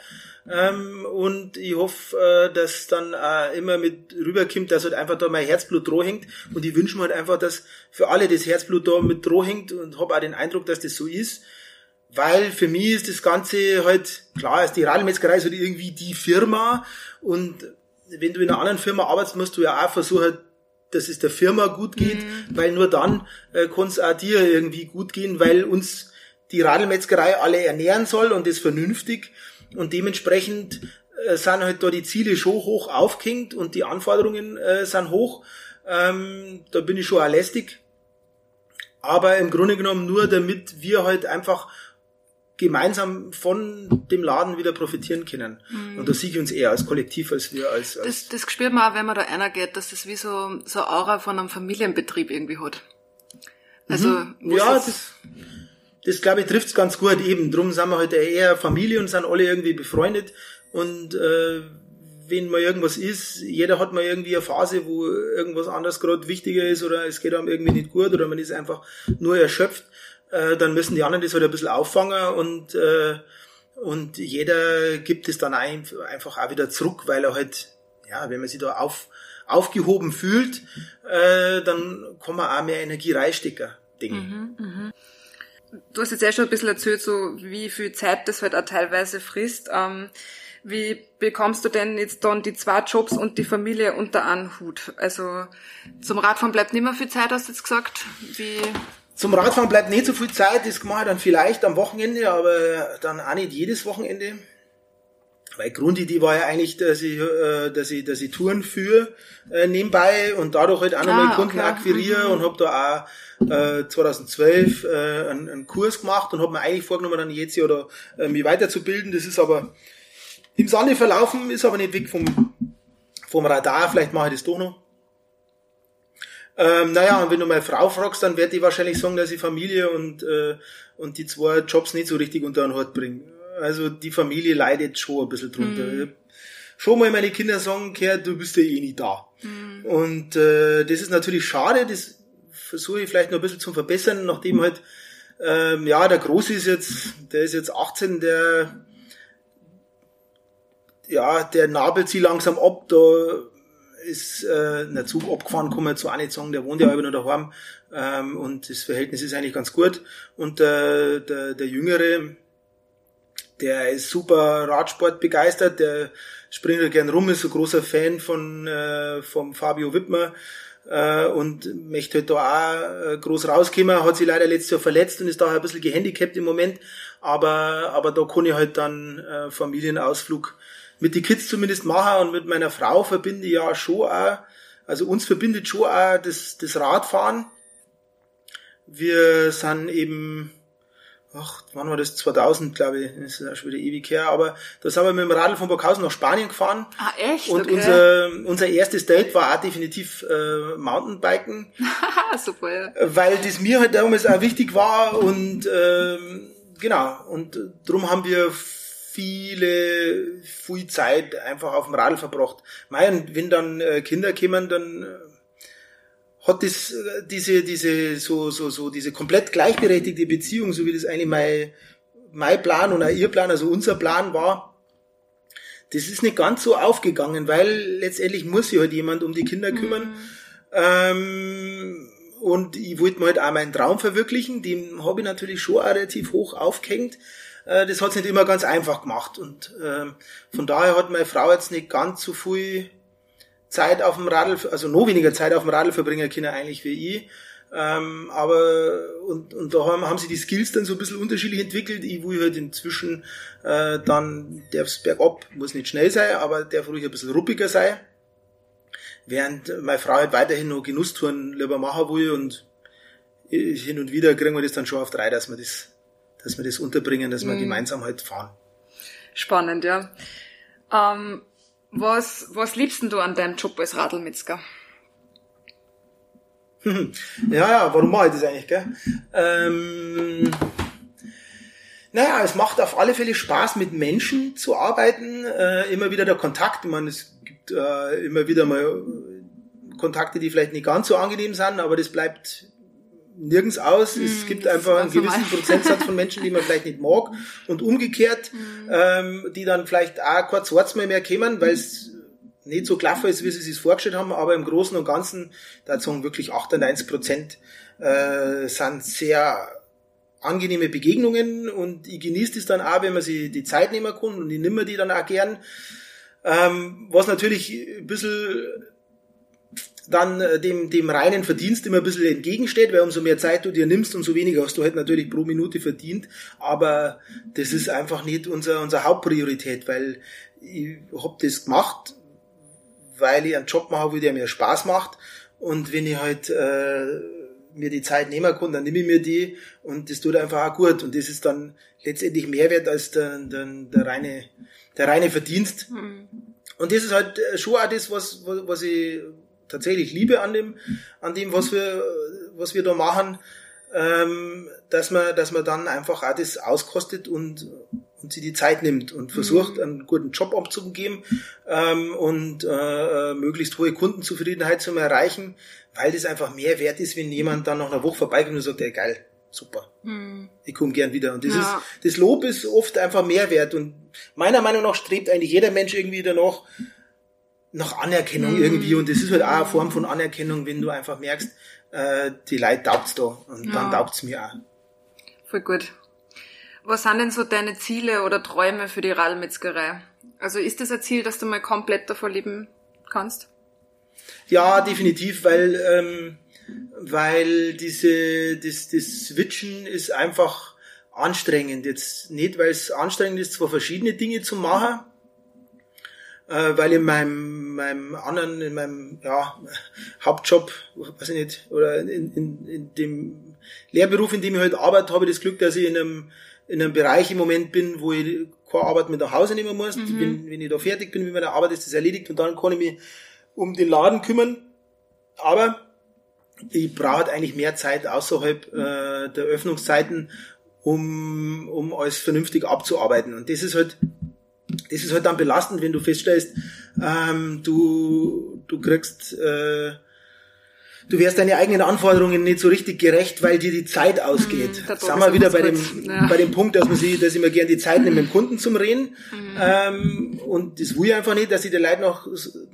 Ähm, und ich hoffe, äh, dass dann äh, immer mit rüberkommt, dass halt einfach da mein Herzblut droh hängt. Und ich wünsche mir halt einfach, dass für alle das Herzblut da mit droh hängt und habe auch den Eindruck, dass das so ist. Weil für mich ist das Ganze halt, klar, ist die Radlmetzgerei so irgendwie die Firma. Und wenn du in einer anderen Firma arbeitest, musst du ja auch versuchen, dass es der Firma gut geht, mhm. weil nur dann äh, kann es auch dir irgendwie gut gehen, weil uns die Radlmetzgerei alle ernähren soll und das vernünftig. Und dementsprechend äh, sind halt da die Ziele schon hoch aufgehängt und die Anforderungen äh, sind hoch. Ähm, da bin ich schon auch lästig. Aber im Grunde genommen nur, damit wir halt einfach gemeinsam von dem Laden wieder profitieren können. Mhm. Und da sehe ich uns eher als Kollektiv als wir als, als das, das spürt man auch, wenn man da einer geht, dass das wie so, so Aura von einem Familienbetrieb irgendwie hat. Also, mhm. ja, das, das glaube ich trifft's ganz gut eben. Drum sind wir halt eher Familie und sind alle irgendwie befreundet. Und äh, wenn mal irgendwas ist, jeder hat mal irgendwie eine Phase, wo irgendwas anderes gerade wichtiger ist oder es geht einem irgendwie nicht gut oder man ist einfach nur erschöpft, äh, dann müssen die anderen das halt ein bisschen auffangen und äh, und jeder gibt es dann ein, einfach auch wieder zurück, weil er halt, ja, wenn man sich da auf, aufgehoben fühlt, äh, dann kann man auch mehr Energie reinstecken, denke mhm, mh. Du hast jetzt ja schon ein bisschen erzählt, so wie viel Zeit das halt auch teilweise frisst. Ähm, wie bekommst du denn jetzt dann die zwei Jobs und die Familie unter einen Hut? Also zum Radfahren bleibt nicht mehr viel Zeit, hast du jetzt gesagt. Wie zum Radfahren bleibt nicht so viel Zeit, das mache ich dann vielleicht am Wochenende, aber dann auch nicht jedes Wochenende. Weil Grundidee war ja eigentlich, dass ich, äh, dass ich, dass ich Touren führe äh, nebenbei und dadurch halt auch nochmal ah, Kunden okay. akquiriere mhm. und habe da auch äh, 2012 äh, einen, einen Kurs gemacht und habe mir eigentlich vorgenommen, dann jetzt oder äh, mich weiterzubilden. Das ist aber im Sande verlaufen, ist aber nicht weg vom, vom Radar. Vielleicht mache ich das doch noch. Ähm, naja, und wenn du meine Frau fragst, dann wird die wahrscheinlich sagen, dass ich Familie und, äh, und die zwei Jobs nicht so richtig unter den Hut bringe. Also die Familie leidet schon ein bisschen drunter. Mhm. Schon mal meine Kinder sagen, Kerl, du bist ja eh nicht da. Mhm. Und äh, das ist natürlich schade, das versuche ich vielleicht noch ein bisschen zu verbessern, nachdem halt, ähm, ja, der Große ist jetzt, der ist jetzt 18, der ja, der nabelt sie langsam ab, da ist äh, der Zug abgefahren, kann man jetzt so auch nicht sagen, der wohnt ja aber noch daheim ähm, und das Verhältnis ist eigentlich ganz gut. Und äh, der, der Jüngere, der ist super Radsport begeistert, der springt gern rum, ist so großer Fan von äh, vom Fabio Wittmer äh, und möchte halt da auch äh, groß rauskommen, hat sich leider letztes Jahr verletzt und ist da ein bisschen gehandicapt im Moment, aber, aber da kann ich halt dann äh, Familienausflug mit die Kids zumindest machen und mit meiner Frau verbinde ich ja schon auch, also uns verbindet schon auch das, das Radfahren. Wir sind eben ach, wann war das? 2000, glaube ich, das ist ja schon wieder ewig her, aber da sind wir mit dem Radl von Burghausen nach Spanien gefahren. Ah, echt? Und okay. unser, unser erstes Date war auch definitiv äh, Mountainbiken. [LAUGHS] Super, ja. Weil das mir halt damals auch wichtig war und ähm, genau, und drum haben wir viele, viel Zeit einfach auf dem Radl verbracht. Mein, wenn dann äh, Kinder kommen, dann äh, hat das, diese, diese, so, so, so, diese komplett gleichberechtigte Beziehung, so wie das eigentlich mein, mein Plan und auch ihr Plan, also unser Plan war, das ist nicht ganz so aufgegangen, weil letztendlich muss sich halt jemand um die Kinder kümmern. Mhm. Ähm, und ich wollte mir halt auch meinen Traum verwirklichen, den habe ich natürlich schon relativ hoch aufgehängt. Äh, das hat es nicht immer ganz einfach gemacht. Und ähm, von daher hat meine Frau jetzt nicht ganz so viel Zeit auf dem Radl, also noch weniger Zeit auf dem Radl verbringen können eigentlich wie ich. Ähm, aber und, und da haben, haben sie die Skills dann so ein bisschen unterschiedlich entwickelt. Ich will halt inzwischen äh, dann darf's bergab, muss nicht schnell sein, aber darf ruhig ein bisschen ruppiger sein. Während meine Frau halt weiterhin noch Genusstouren lieber machen will und hin und wieder kriegen wir das dann schon auf drei, dass wir das, dass wir das unterbringen, dass wir mhm. gemeinsam halt fahren. Spannend, ja. Ähm, was, was liebst du an deinem Job als Radlmetzger? [LAUGHS] ja, ja, warum mache ich das eigentlich, gell? Ähm, naja, es macht auf alle Fälle Spaß, mit Menschen zu arbeiten. Äh, immer wieder der Kontakt. Ich meine, es gibt äh, immer wieder mal Kontakte, die vielleicht nicht ganz so angenehm sind, aber das bleibt nirgends aus. Mm, es gibt einfach einen gewissen normal. Prozentsatz von Menschen, die man vielleicht nicht mag und umgekehrt, mm. ähm, die dann vielleicht auch kurz Wort mal mehr kommen, weil es nicht so klaffen ist, wie sie sich vorgestellt haben, aber im Großen und Ganzen, da sagen wirklich 98 Prozent äh, sind sehr angenehme Begegnungen und ich genieße es dann auch, wenn man sich die Zeit nehmen kann und ich nehme die dann auch gern. Ähm, was natürlich ein bisschen dann äh, dem, dem reinen Verdienst immer ein bisschen entgegensteht, weil umso mehr Zeit du dir nimmst, umso weniger hast du halt natürlich pro Minute verdient. Aber das ist einfach nicht unser, unser Hauptpriorität, weil ich hab das gemacht, weil ich einen Job mache, der mir Spaß macht. Und wenn ich halt äh, mir die Zeit nehmen kann, dann nehme ich mir die und das tut einfach auch gut. Und das ist dann letztendlich mehr wert als der, der, der reine, der reine Verdienst. Mhm. Und das ist halt schon auch das, was, was ich tatsächlich liebe an dem, an dem, was wir, was wir da machen, ähm, dass man, dass man dann einfach auch das auskostet und, und sie die Zeit nimmt und versucht, mhm. einen guten Job abzugeben ähm, und äh, möglichst hohe Kundenzufriedenheit zu erreichen, weil das einfach mehr wert ist, wenn jemand dann nach einer Woche vorbeikommt und sagt, ey geil, super. Mhm. Ich komme gern wieder. Und das ja. ist, das Lob ist oft einfach mehr wert. Und meiner Meinung nach strebt eigentlich jeder Mensch irgendwie danach, nach Anerkennung mhm. irgendwie. Und das ist halt auch eine Form von Anerkennung, wenn du einfach merkst, äh, die Leute taugt's da. Und ja. dann taugt's mir auch. Voll gut. Was sind denn so deine Ziele oder Träume für die Radlmetzgerei? Also ist das ein Ziel, dass du mal komplett davon leben kannst? Ja, definitiv, weil, ähm, weil diese, das, das Switchen ist einfach anstrengend. Jetzt nicht, weil es anstrengend ist, zwar verschiedene Dinge zu machen, äh, weil in meinem, meinem anderen, in meinem ja, Hauptjob, weiß ich nicht, oder in, in, in dem Lehrberuf, in dem ich heute halt arbeite, habe ich das Glück, dass ich in einem, in einem Bereich im Moment bin, wo ich keine Arbeit mit nach Hause nehmen muss. Mhm. Wenn, wenn ich da fertig bin mit meiner Arbeit, ist das erledigt und dann kann ich mich um den Laden kümmern. Aber ich brauche halt eigentlich mehr Zeit außerhalb äh, der Öffnungszeiten, um, um alles vernünftig abzuarbeiten. Und das ist halt das ist halt dann belastend, wenn du feststellst, ähm, du, du kriegst, äh, du wärst deine eigenen Anforderungen nicht so richtig gerecht, weil dir die Zeit ausgeht. Mhm, Sagen wir wieder bei dem, ja. bei dem Punkt, dass man sich, dass ich mir gerne die Zeit nehme, mit dem Kunden zum Reden. Mhm. Ähm, und das will ich einfach nicht, dass ich die Leute noch,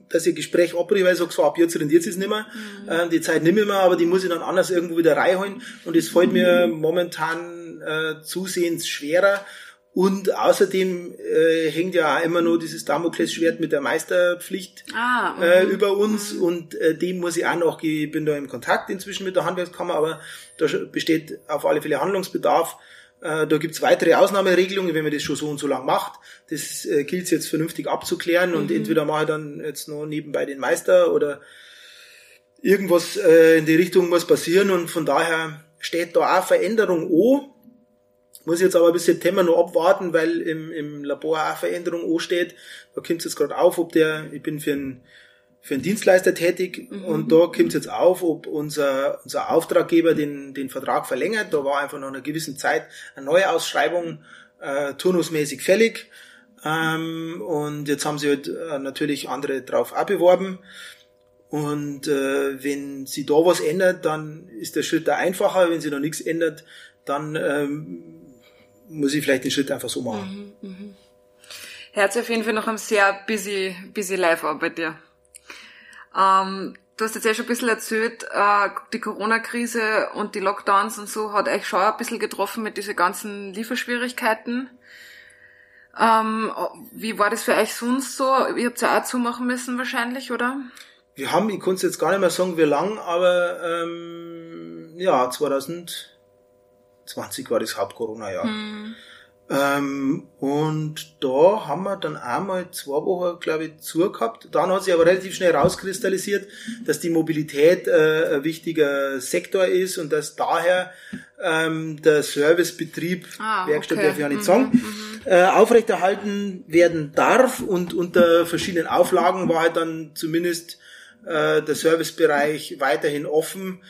dass ich Gespräch abbreche, weil ich sage, so ab jetzt rendiert es nicht mehr. Mhm. Ähm, die Zeit nehme ich mir, aber die muss ich dann anders irgendwo wieder reinholen. Und es fällt mir momentan äh, zusehends schwerer. Und außerdem äh, hängt ja auch immer nur dieses Damoklesschwert mit der Meisterpflicht ah, okay. äh, über uns und äh, dem muss ich auch noch, ich bin da im Kontakt inzwischen mit der Handwerkskammer, aber da besteht auf alle Fälle Handlungsbedarf. Äh, da gibt's weitere Ausnahmeregelungen, wenn man das schon so und so lang macht. Das äh, gilt jetzt vernünftig abzuklären mhm. und entweder mache ich dann jetzt noch nebenbei den Meister oder irgendwas äh, in die Richtung muss passieren und von daher steht da auch Veränderung an muss jetzt aber bis September noch abwarten, weil im, im Labor auch Veränderung ansteht. Da kommt es jetzt gerade auf, ob der, ich bin für einen, für einen Dienstleister tätig mhm. und da kommt es jetzt auf, ob unser, unser Auftraggeber den, den Vertrag verlängert. Da war einfach nach einer gewissen Zeit eine neue Ausschreibung äh, turnusmäßig fällig. Ähm, und jetzt haben sie halt äh, natürlich andere drauf abbeworben. Und äh, wenn sie da was ändert, dann ist der Schritt da einfacher. Wenn sie noch nichts ändert, dann ähm, muss ich vielleicht den Schritt einfach so machen. Mhm, mh. Herz auf jeden Fall noch am sehr busy, busy Life bei dir. Ähm, du hast jetzt ja schon ein bisschen erzählt, äh, die Corona-Krise und die Lockdowns und so hat euch schon ein bisschen getroffen mit diesen ganzen Lieferschwierigkeiten. Ähm, wie war das für euch sonst so? Ihr habt ja auch zumachen müssen wahrscheinlich, oder? Wir haben, ich konnte jetzt gar nicht mehr sagen, wie lang, aber ähm, ja, 2000 20 war das Haupt-Corona-Jahr. Mhm. Ähm, und da haben wir dann einmal zwei Wochen, glaube ich, zugehabt. Dann hat sich aber relativ schnell rauskristallisiert, dass die Mobilität äh, ein wichtiger Sektor ist und dass daher ähm, der Servicebetrieb, ah, Werkstatt okay. darf ich ja nicht mhm, sagen, mhm. äh, aufrechterhalten werden darf und unter verschiedenen Auflagen war halt dann zumindest äh, der Servicebereich weiterhin offen.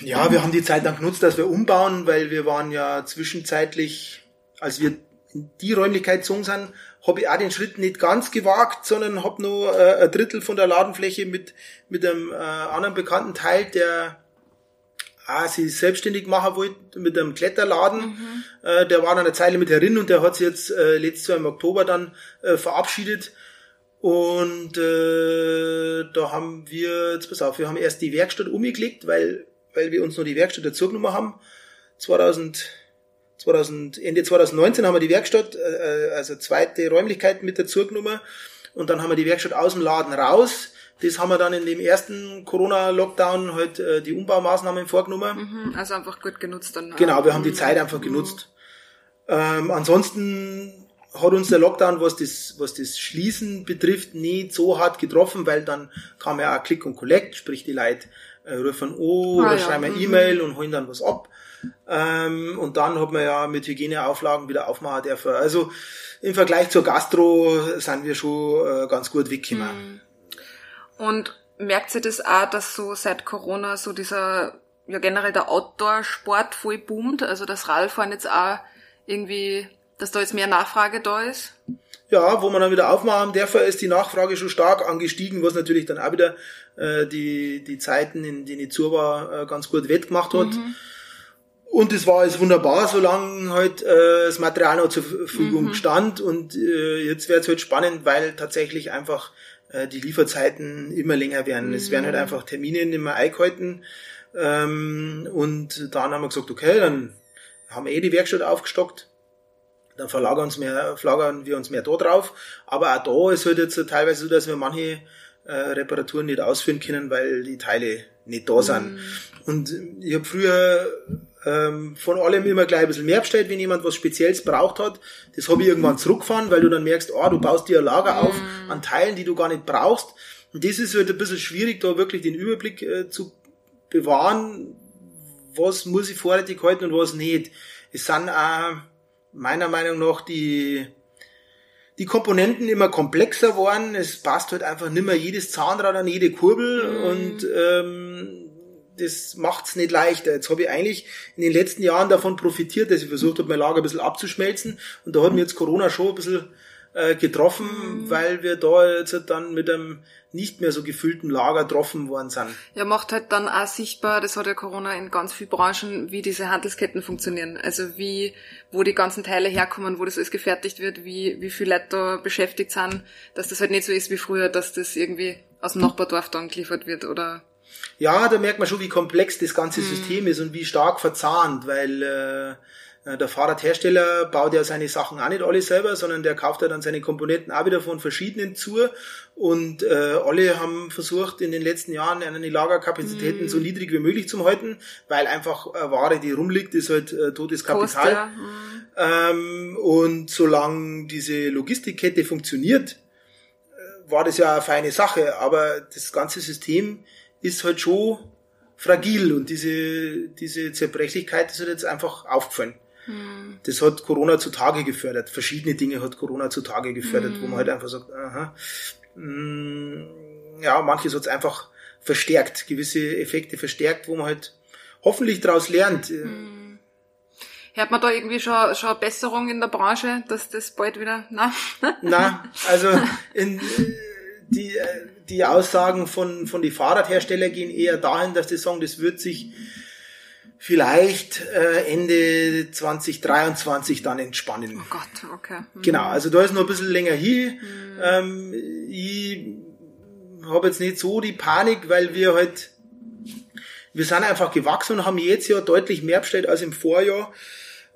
Ja, wir haben die Zeit dann genutzt, dass wir umbauen, weil wir waren ja zwischenzeitlich, als wir in die Räumlichkeit gezogen sind, habe ich auch den Schritt nicht ganz gewagt, sondern habe nur äh, ein Drittel von der Ladenfläche mit, mit einem äh, anderen Bekannten teilt, der auch sich selbstständig machen wollte mit einem Kletterladen. Mhm. Äh, der war dann eine Zeile mit herin und der hat sich jetzt äh, letztes Jahr im Oktober dann äh, verabschiedet. Und äh, da haben wir, jetzt pass auf, wir haben erst die Werkstatt umgelegt, weil, weil wir uns noch die Werkstatt dazu genommen haben. 2000, 2000, Ende 2019 haben wir die Werkstatt, äh, also zweite Räumlichkeit mit dazu genommen. Und dann haben wir die Werkstatt aus dem Laden raus das haben wir dann in dem ersten Corona-Lockdown halt äh, die Umbaumaßnahmen vorgenommen. Mhm, also einfach gut genutzt dann. Genau, wir haben die Zeit einfach genutzt. Ähm, ansonsten hat uns der Lockdown, was das, was das Schließen betrifft, nicht so hart getroffen, weil dann kam ja auch Click und Collect, sprich die Leute äh, rufen an ah, oder ja. schreiben eine mhm. E-Mail und holen dann was ab. Ähm, und dann hat man ja mit Hygieneauflagen wieder aufmachen dürfen. Also im Vergleich zur Gastro sind wir schon äh, ganz gut weggekommen. Mhm. Und merkt sie das auch, dass so seit Corona so dieser, ja generell der Outdoor-Sport voll boomt? Also das Radfahren jetzt auch irgendwie, dass da jetzt mehr Nachfrage da ist? Ja, wo man dann wieder aufmachen darf, ist die Nachfrage schon stark angestiegen, was natürlich dann auch wieder äh, die, die Zeiten, in denen ich zu war, äh, ganz gut wettgemacht hat. Mhm. Und es war alles wunderbar, solange halt äh, das Material noch zur Verfügung mhm. stand. Und äh, jetzt wird es halt spannend, weil tatsächlich einfach äh, die Lieferzeiten immer länger werden. Mhm. Es werden halt mhm. einfach Termine nicht mehr eingehalten. Ähm, und dann haben wir gesagt, okay, dann haben wir eh die Werkstatt aufgestockt. Dann verlagern, uns mehr, verlagern wir uns mehr da drauf. Aber auch da ist halt jetzt teilweise so, dass wir manche äh, Reparaturen nicht ausführen können, weil die Teile nicht da sind. Mhm. Und ich habe früher ähm, von allem immer gleich ein bisschen mehr bestellt, wenn jemand was Spezielles braucht hat. Das habe ich irgendwann zurückgefahren, weil du dann merkst, oh, du baust dir ein Lager auf mm. an Teilen, die du gar nicht brauchst. Und das ist halt ein bisschen schwierig, da wirklich den Überblick äh, zu bewahren, was muss ich vorrätig halten und was nicht. Es sind auch meiner Meinung nach die, die Komponenten immer komplexer geworden. Es passt halt einfach nicht mehr jedes Zahnrad an jede Kurbel mm. und ähm, das macht's nicht leichter. Jetzt habe ich eigentlich in den letzten Jahren davon profitiert, dass ich versucht habe, mein Lager ein bisschen abzuschmelzen. Und da hat mir jetzt Corona schon ein bisschen äh, getroffen, mhm. weil wir da jetzt dann mit einem nicht mehr so gefüllten Lager getroffen worden sind. Ja, macht halt dann auch sichtbar, das hat ja Corona in ganz vielen Branchen, wie diese Handelsketten funktionieren. Also wie, wo die ganzen Teile herkommen, wo das alles gefertigt wird, wie, wie viele Leute da beschäftigt sind, dass das halt nicht so ist wie früher, dass das irgendwie aus dem Nachbardorf dann geliefert wird oder ja, da merkt man schon, wie komplex das ganze mhm. System ist und wie stark verzahnt, weil äh, der Fahrradhersteller baut ja seine Sachen auch nicht alle selber, sondern der kauft ja dann seine Komponenten auch wieder von verschiedenen zu. Und äh, alle haben versucht, in den letzten Jahren eine Lagerkapazitäten mm. so niedrig wie möglich zu halten, weil einfach äh, Ware, die rumliegt, ist halt äh, totes Kapital. Mm. ähm, und solange diese Logistikkette funktioniert, äh, war das ja eine feine Sache. Aber das ganze System ist halt schon fragil und diese, diese Zerbrechlichkeit ist halt jetzt einfach aufgefallen. Mhm. Das hat Corona zutage gefördert. Verschiedene Dinge hat Corona zutage gefördert, mhm. wo man halt einfach sagt, aha, mh, mm, ja, manches hat es einfach verstärkt, gewisse Effekte verstärkt, wo man halt hoffentlich daraus lernt. Mhm. Hört man da irgendwie schon, schon Besserung in der Branche, dass das bald wieder, na? na, [LAUGHS] also in, die, die Aussagen von, von die Fahrradhersteller gehen eher dahin, dass die sagen, das wird sich vielleicht äh, Ende 2023 dann entspannen. Oh Gott, okay. Mhm. Genau, also da ist noch ein bisschen länger hier. Mhm. Ähm, ich habe jetzt nicht so die Panik, weil wir halt, wir sind einfach gewachsen und haben jetzt ja deutlich mehr bestellt als im Vorjahr.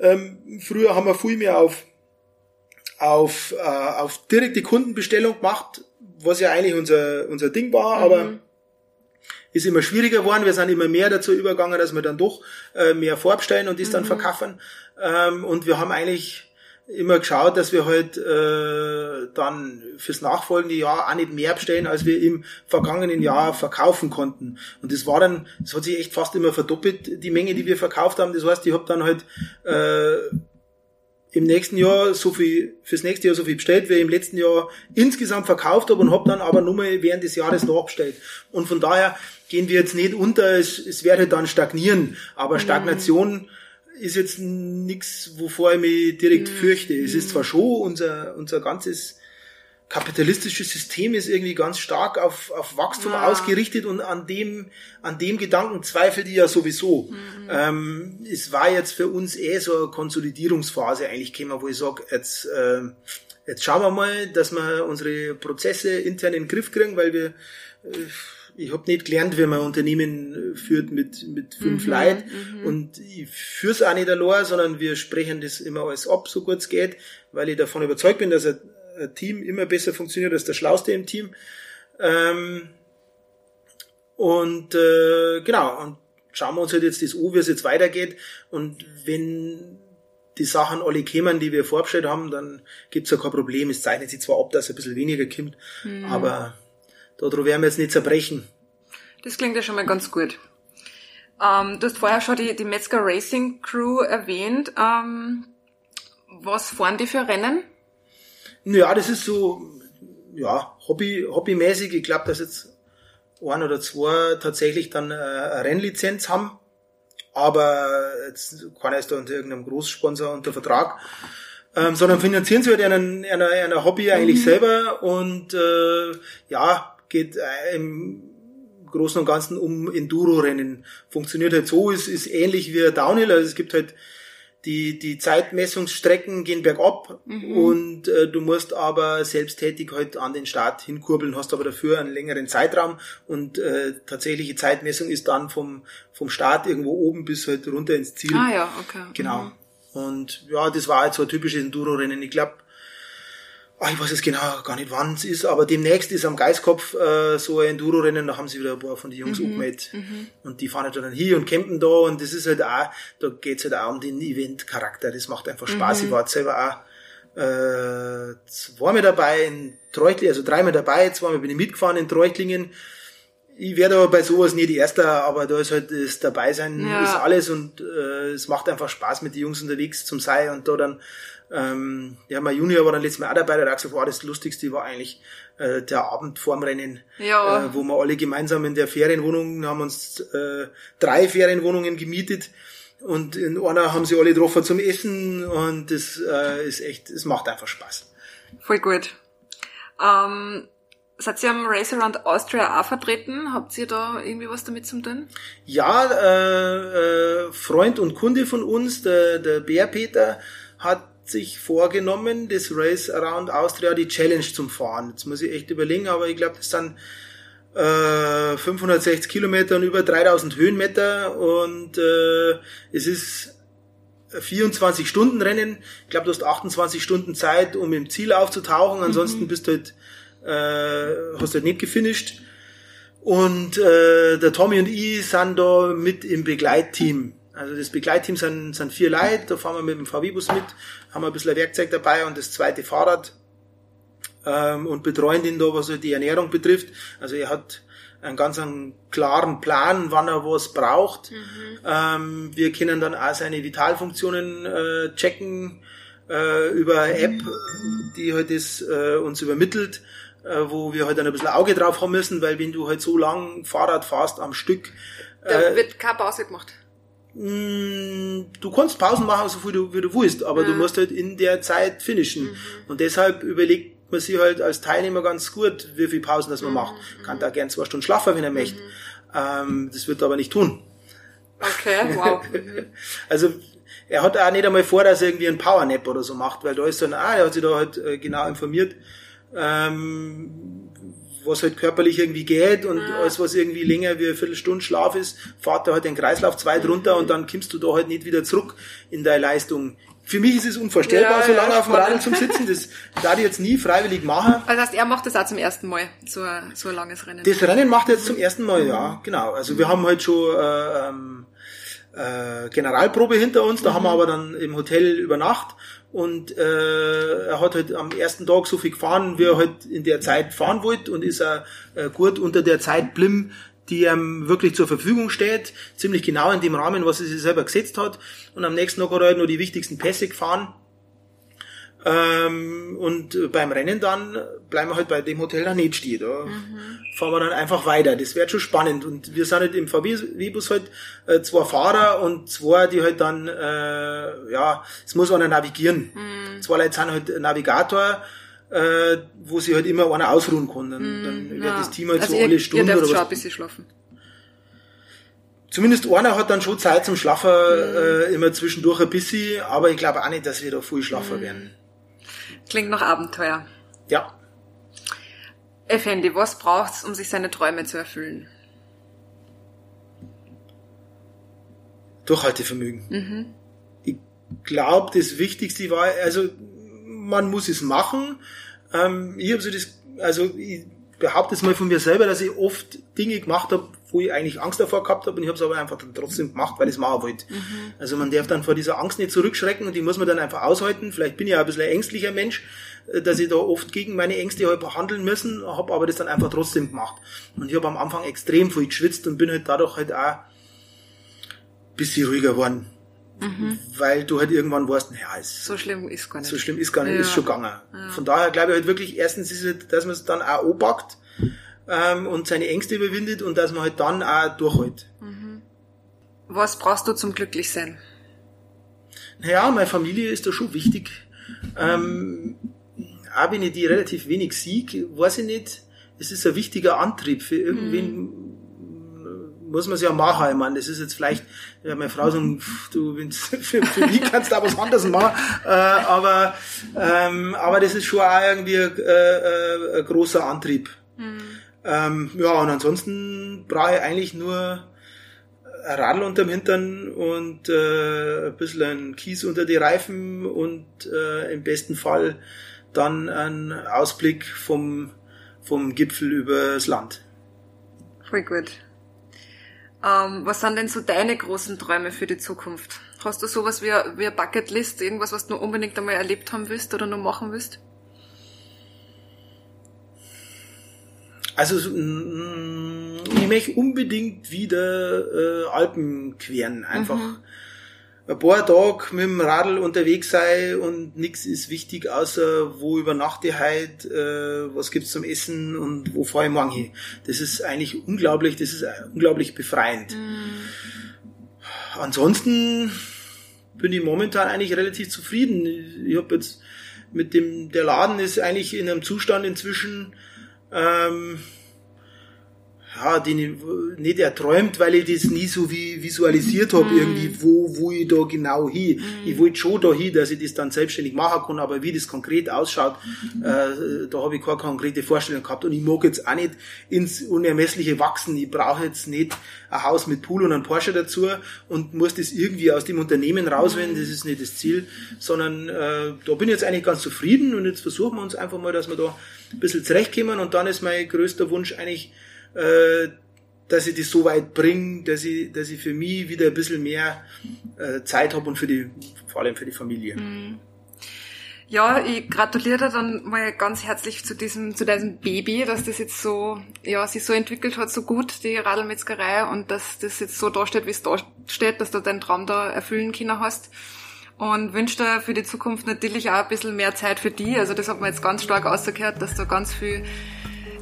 Ähm, früher haben wir viel mehr auf auf, äh, auf direkte Kundenbestellung gemacht, was ja eigentlich unser, unser Ding war, mhm. aber ist immer schwieriger geworden. Wir sind immer mehr dazu übergegangen, dass wir dann doch äh, mehr vorbestellen und das mhm. dann verkaufen. Ähm, und wir haben eigentlich immer geschaut, dass wir halt äh, dann fürs nachfolgende Jahr auch nicht mehr bestellen, als wir im vergangenen Jahr verkaufen konnten. Und das war dann, das hat sich echt fast immer verdoppelt, die Menge, die wir verkauft haben. Das heißt, ich habe dann halt äh, im nächsten Jahr so viel, fürs nächste Jahr so viel bestellt, wie ich im letzten Jahr insgesamt verkauft habe und habe dann aber nur mal während des Jahres nachbestellt. Und von daher gehen wir jetzt nicht unter, es, es werde dann stagnieren, aber Stagnation mhm. ist jetzt nichts, wovor ich mich direkt mhm. fürchte. Es ist zwar schon unser, unser ganzes kapitalistische System ist irgendwie ganz stark auf, auf Wachstum ja. ausgerichtet und an dem, an dem Gedanken zweifelt ich ja sowieso. Mhm. Ähm, es war jetzt für uns eh so eine Konsolidierungsphase eigentlich käme, wo ich sage, jetzt, äh, jetzt schauen wir mal, dass wir unsere Prozesse intern in den Griff kriegen, weil wir, äh, ich habe nicht gelernt, wie man Unternehmen führt mit, mit fünf mhm, Leuten mhm. und ich führe es auch nicht allein, sondern wir sprechen das immer alles ab, so gut es geht, weil ich davon überzeugt bin, dass er Team immer besser funktioniert als der Schlauste im Team. Ähm, und äh, genau, und schauen wir uns halt jetzt das an, wie es jetzt weitergeht. Und wenn die Sachen alle kämen, die wir vorgestellt haben, dann gibt's ja kein Problem. Es zeichnet sich zwar ab, dass es ein bisschen weniger kommt, mhm. aber darüber werden wir jetzt nicht zerbrechen. Das klingt ja schon mal ganz gut. Ähm, du hast vorher schon die, die Metzger Racing Crew erwähnt. Ähm, was fahren die für Rennen? Ja, das ist so, ja, Hobby, hobbymäßig. Ich glaube, dass jetzt ein oder zwei tatsächlich dann äh, eine Rennlizenz haben. Aber jetzt keiner ist da unter irgendeinem Großsponsor unter Vertrag. Ähm, sondern finanzieren sie halt einer, einer, einer Hobby eigentlich mhm. selber und äh, ja, geht äh, im Großen und Ganzen um Enduro-Rennen. Funktioniert halt so, ist, ist ähnlich wie Downhill. Also es gibt halt die, die Zeitmessungsstrecken gehen bergab mhm. und äh, du musst aber selbsttätig halt an den Start hinkurbeln, hast aber dafür einen längeren Zeitraum und äh, tatsächliche Zeitmessung ist dann vom, vom Start irgendwo oben bis halt runter ins Ziel. Ah ja, okay. Genau. Mhm. Und ja, das war jetzt so ein typisches Enduro-Rennen. Ich glaube, ach, ich weiß jetzt genau gar nicht, wann es ist, aber demnächst ist am Geistkopf äh, so ein Enduro-Rennen, da haben sie wieder ein paar von den Jungs mhm. angemeldet. Mhm. Und die fahren halt dann hier und campen da und das ist halt auch, da geht's halt auch um den Event-Charakter. Das macht einfach Spaß. Mhm. Ich war selber auch äh, zweimal dabei in Treuchtlingen, also dreimal dabei, zweimal bin ich mitgefahren in Treuchtlingen. Ich werde aber bei sowas nie die Erste, aber da ist halt das Dabeisein ja. ist alles und äh, es macht einfach Spaß mit den Jungs unterwegs zum Sei und da dann ähm, ja, mein Junior war dann letztes Mal auch dabei, der hat gesagt, wow, das Lustigste war eigentlich äh, der Abend vorm Rennen, ja. äh, wo wir alle gemeinsam in der Ferienwohnung, haben uns äh, drei Ferienwohnungen gemietet und in einer haben sie alle getroffen zum Essen und das äh, ist echt, es macht einfach Spaß. Voll gut. Ähm, Seid ihr am Race Around Austria auch vertreten? Habt ihr da irgendwie was damit zu tun? Ja, äh, äh, Freund und Kunde von uns, der, der Bär Peter, hat sich vorgenommen, das Race Around Austria, die Challenge zum Fahren. Jetzt muss ich echt überlegen, aber ich glaube, das sind äh, 560 Kilometer und über 3000 Höhenmeter und äh, es ist 24 Stunden Rennen. Ich glaube, du hast 28 Stunden Zeit, um im Ziel aufzutauchen. Ansonsten mhm. bist du halt, äh, hast du halt nicht gefinisht. Und äh, der Tommy und ich sind da mit im Begleitteam. Also das Begleitteam sind, sind vier Leute, da fahren wir mit dem VW-Bus mit, haben ein bisschen Werkzeug dabei und das zweite Fahrrad ähm, und betreuen den da, was halt die Ernährung betrifft. Also er hat einen ganz einen klaren Plan, wann er was braucht. Mhm. Ähm, wir können dann auch seine Vitalfunktionen äh, checken äh, über App, die halt das äh, uns übermittelt, äh, wo wir halt dann ein bisschen Auge drauf haben müssen, weil wenn du halt so lang Fahrrad fährst am Stück, da äh, wird keine Pause gemacht. Mm, du kannst Pausen machen, so viel du, wie du willst, aber ja. du musst halt in der Zeit finishen. Mhm. Und deshalb überlegt man sich halt als Teilnehmer ganz gut, wie viel Pausen das man mhm. macht. Kann da gern zwei Stunden schlafen, wenn er möchte. Mhm. Ähm, das wird er aber nicht tun. Okay, wow. [LAUGHS] also, er hat auch nicht einmal vor, dass er irgendwie einen Powernap oder so macht, weil da ist dann, ah, er hat sich da halt äh, genau informiert, ähm, was halt körperlich irgendwie geht und ah. alles, was irgendwie länger wie eine Viertelstunde Schlaf ist, fahrt er halt den Kreislauf zwei drunter und dann kommst du da halt nicht wieder zurück in deine Leistung. Für mich ist es unvorstellbar, ja, so lange ja, auf dem Radl zum [LAUGHS] Sitzen. Das darf ich jetzt nie freiwillig machen. Also heißt, er macht das auch zum ersten Mal, so ein, so ein langes Rennen. Das Rennen macht er jetzt zum ersten Mal, ja, genau. Also wir haben halt schon äh, ähm, äh, Generalprobe hinter uns, da mhm. haben wir aber dann im Hotel über Nacht und äh, er hat halt am ersten Tag so viel gefahren, wie er halt in der Zeit fahren wollte und ist er äh, gut unter der Zeit blim, die ihm wirklich zur Verfügung steht, ziemlich genau in dem Rahmen, was er sich selber gesetzt hat. Und am nächsten Tag hat er halt nur die wichtigsten Pässe gefahren Ähm, und beim Rennen dann bleiben wir halt bei dem Hotel da nicht stehen. Da mhm. fahren wir dann einfach weiter. Das wird schon spannend. Und wir sind halt im VW-Bus halt äh, zwei Fahrer und zwei, die halt dann, äh, ja, es muss einer navigieren. Mhm. Zwei Leute sind halt Navigator, äh, wo sie halt immer einer ausruhen kann. Dann, mhm, dann wird ja. das Team halt also so ihr, alle Stunden ihr oder was. Schon ein bisschen schlafen. Zumindest einer hat dann schon Zeit zum Schlafen, mhm. äh, immer zwischendurch ein bisschen, aber ich glaube auch nicht, dass wir da viel schlafen mhm. werden. Klingt nach Abenteuer. Ja. Effendi, was braucht's, um sich seine Träume zu erfüllen? Durchhaltevermögen. Mhm. Ich glaube, das Wichtigste war, also man muss es machen. Ähm, ich habe so das, also ich behaupte es mal von mir selber, dass ich oft Dinge gemacht habe, wo ich eigentlich Angst davor gehabt habe und ich habe es aber einfach dann trotzdem gemacht, weil ich es machen wollte. Mhm. Also man darf dann vor dieser Angst nicht zurückschrecken und die muss man dann einfach aushalten. Vielleicht bin ich ja ein bisschen ein ängstlicher Mensch, äh, dass ich da oft gegen meine Ängste halt handeln müssen, habe aber das dann einfach trotzdem gemacht. Und ich habe am Anfang extrem viel geschwitzt und bin halt dadurch halt auch ein bisschen ruhiger geworden. Mhm. Weil du halt irgendwann weißt, naja, ist, so schlimm ist gar nicht. So schlimm ist gar nicht, ja. ist schon gegangen. Ja. Von daher glaube ich halt wirklich, erstens ist es, dass man es dann auch anpackt, ähm, und seine Ängste überwindet und dass man halt dann auch durchhält. Mhm. Was brauchst du zum Glücklichsein? Naja, meine Familie ist da schon wichtig. Ähm, auch wenn ich die relativ wenig sieg, weiß ich nicht, es ist ein wichtiger Antrieb für irgendwen. Mhm. Muss man es ja machen. Ich meine, das ist jetzt vielleicht, ja, meine Frau sagt, du, [LAUGHS] für, für mich kannst du auch was anderes machen. Äh, aber, ähm, aber das ist schon auch irgendwie ein, äh, ein großer Antrieb. Mhm. Ähm, ja, und ansonsten brauche ich eigentlich nur ein Radl unterm Hintern und äh, ein bisschen Kies unter die Reifen und äh, im besten Fall dann ein Ausblick vom, vom Gipfel übers Land. Voll gut. Ähm, was sind denn so deine großen Träume für die Zukunft? Hast du sowas wie, wie eine Bucketlist, irgendwas, was du unbedingt einmal erlebt haben willst oder noch machen willst? Also ich möchte unbedingt wieder äh, Alpen queren, einfach. Mhm. Ein paar Tage mit dem Radl unterwegs sein und nichts ist wichtig, außer wo übernachte ich heute, äh, was gibt's zum Essen und wo fahre ich morgen hin. Das ist eigentlich unglaublich, das ist unglaublich befreiend. Mhm. Ansonsten bin ich momentan eigentlich relativ zufrieden. Ich habe jetzt mit dem, der Laden ist eigentlich in einem Zustand inzwischen, ähm, ja, den ich nicht erträumt, weil ich das nie so wie visualisiert habe, mm. irgendwie, wo, wo ich da genau hin. Mm. Ich wollte schon da hin, dass ich das dann selbstständig machen kann, aber wie das konkret ausschaut, mm. äh, da habe ich keine konkrete Vorstellung gehabt. Und ich mag jetzt auch nicht ins Unermessliche wachsen. Ich brauche jetzt nicht ein Haus mit Pool und ein Porsche dazu und muss das irgendwie aus dem Unternehmen rauswenden, das ist nicht das Ziel, sondern äh, da bin ich jetzt eigentlich ganz zufrieden und jetzt versuchen wir uns einfach mal, dass wir da ein bisschen zurechtkommen und dann ist mein größter Wunsch eigentlich, äh, dass ich das so weit bringe, dass ich, dass ich für mich wieder ein bisschen mehr äh, Zeit habe und für die, vor allem für die Familie. Mhm. Ja, ich gratuliere dann mal ganz herzlich zu diesem, zu diesem Baby, dass das jetzt so, ja, sich so entwickelt hat, so gut, die Radlmetzgerei, und dass das jetzt so dasteht, wie es da steht, dass du deinen Traum da erfüllen können hast. Und wünsche dir für die Zukunft natürlich auch ein bisschen mehr Zeit für die. Also das hat man jetzt ganz stark ausgehört, dass du ganz viel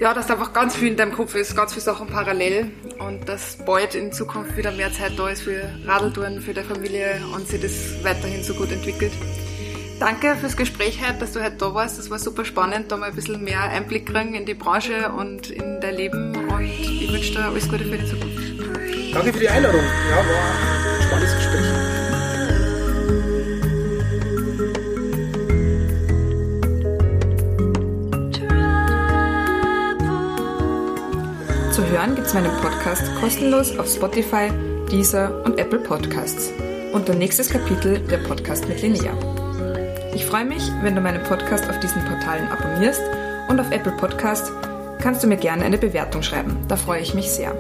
ja, dass einfach ganz viel in deinem Kopf ist, ganz viele Sachen parallel und dass bald in Zukunft wieder mehr Zeit da ist für Radeltouren, für die Familie und sich das weiterhin so gut entwickelt. Danke fürs Gespräch heute, dass du heute da warst. Das war super spannend, da mal ein bisschen mehr Einblick kriegen in die Branche und in dein Leben und ich wünsche dir alles Gute für die Zukunft. Danke für die Einladung. Ja, war ein spannendes Gespräch. Hören gibt es meinen Podcast kostenlos auf Spotify, Deezer und Apple Podcasts unter nächstes Kapitel der Podcast mit Linnea. Ich freue mich, wenn du meinen Podcast auf diesen Portalen abonnierst und auf Apple Podcast kannst du mir gerne eine Bewertung schreiben. Da freue ich mich sehr.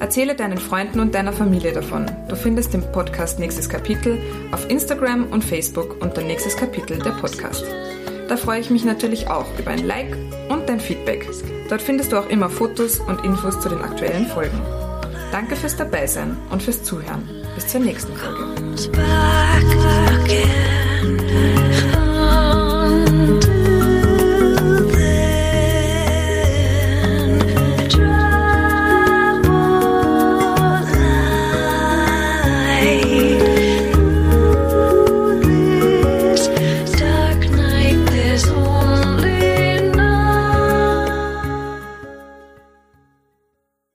Erzähle deinen Freunden und deiner Familie davon. Du findest den Podcast Nächstes Kapitel auf Instagram und Facebook unter Nächstes Kapitel der Podcast. Da freue ich mich natürlich auch über ein Like und dein Feedback. Dort findest du auch immer Fotos und Infos zu den aktuellen Folgen. Danke fürs Dabeisein und fürs Zuhören. Bis zur nächsten Folge.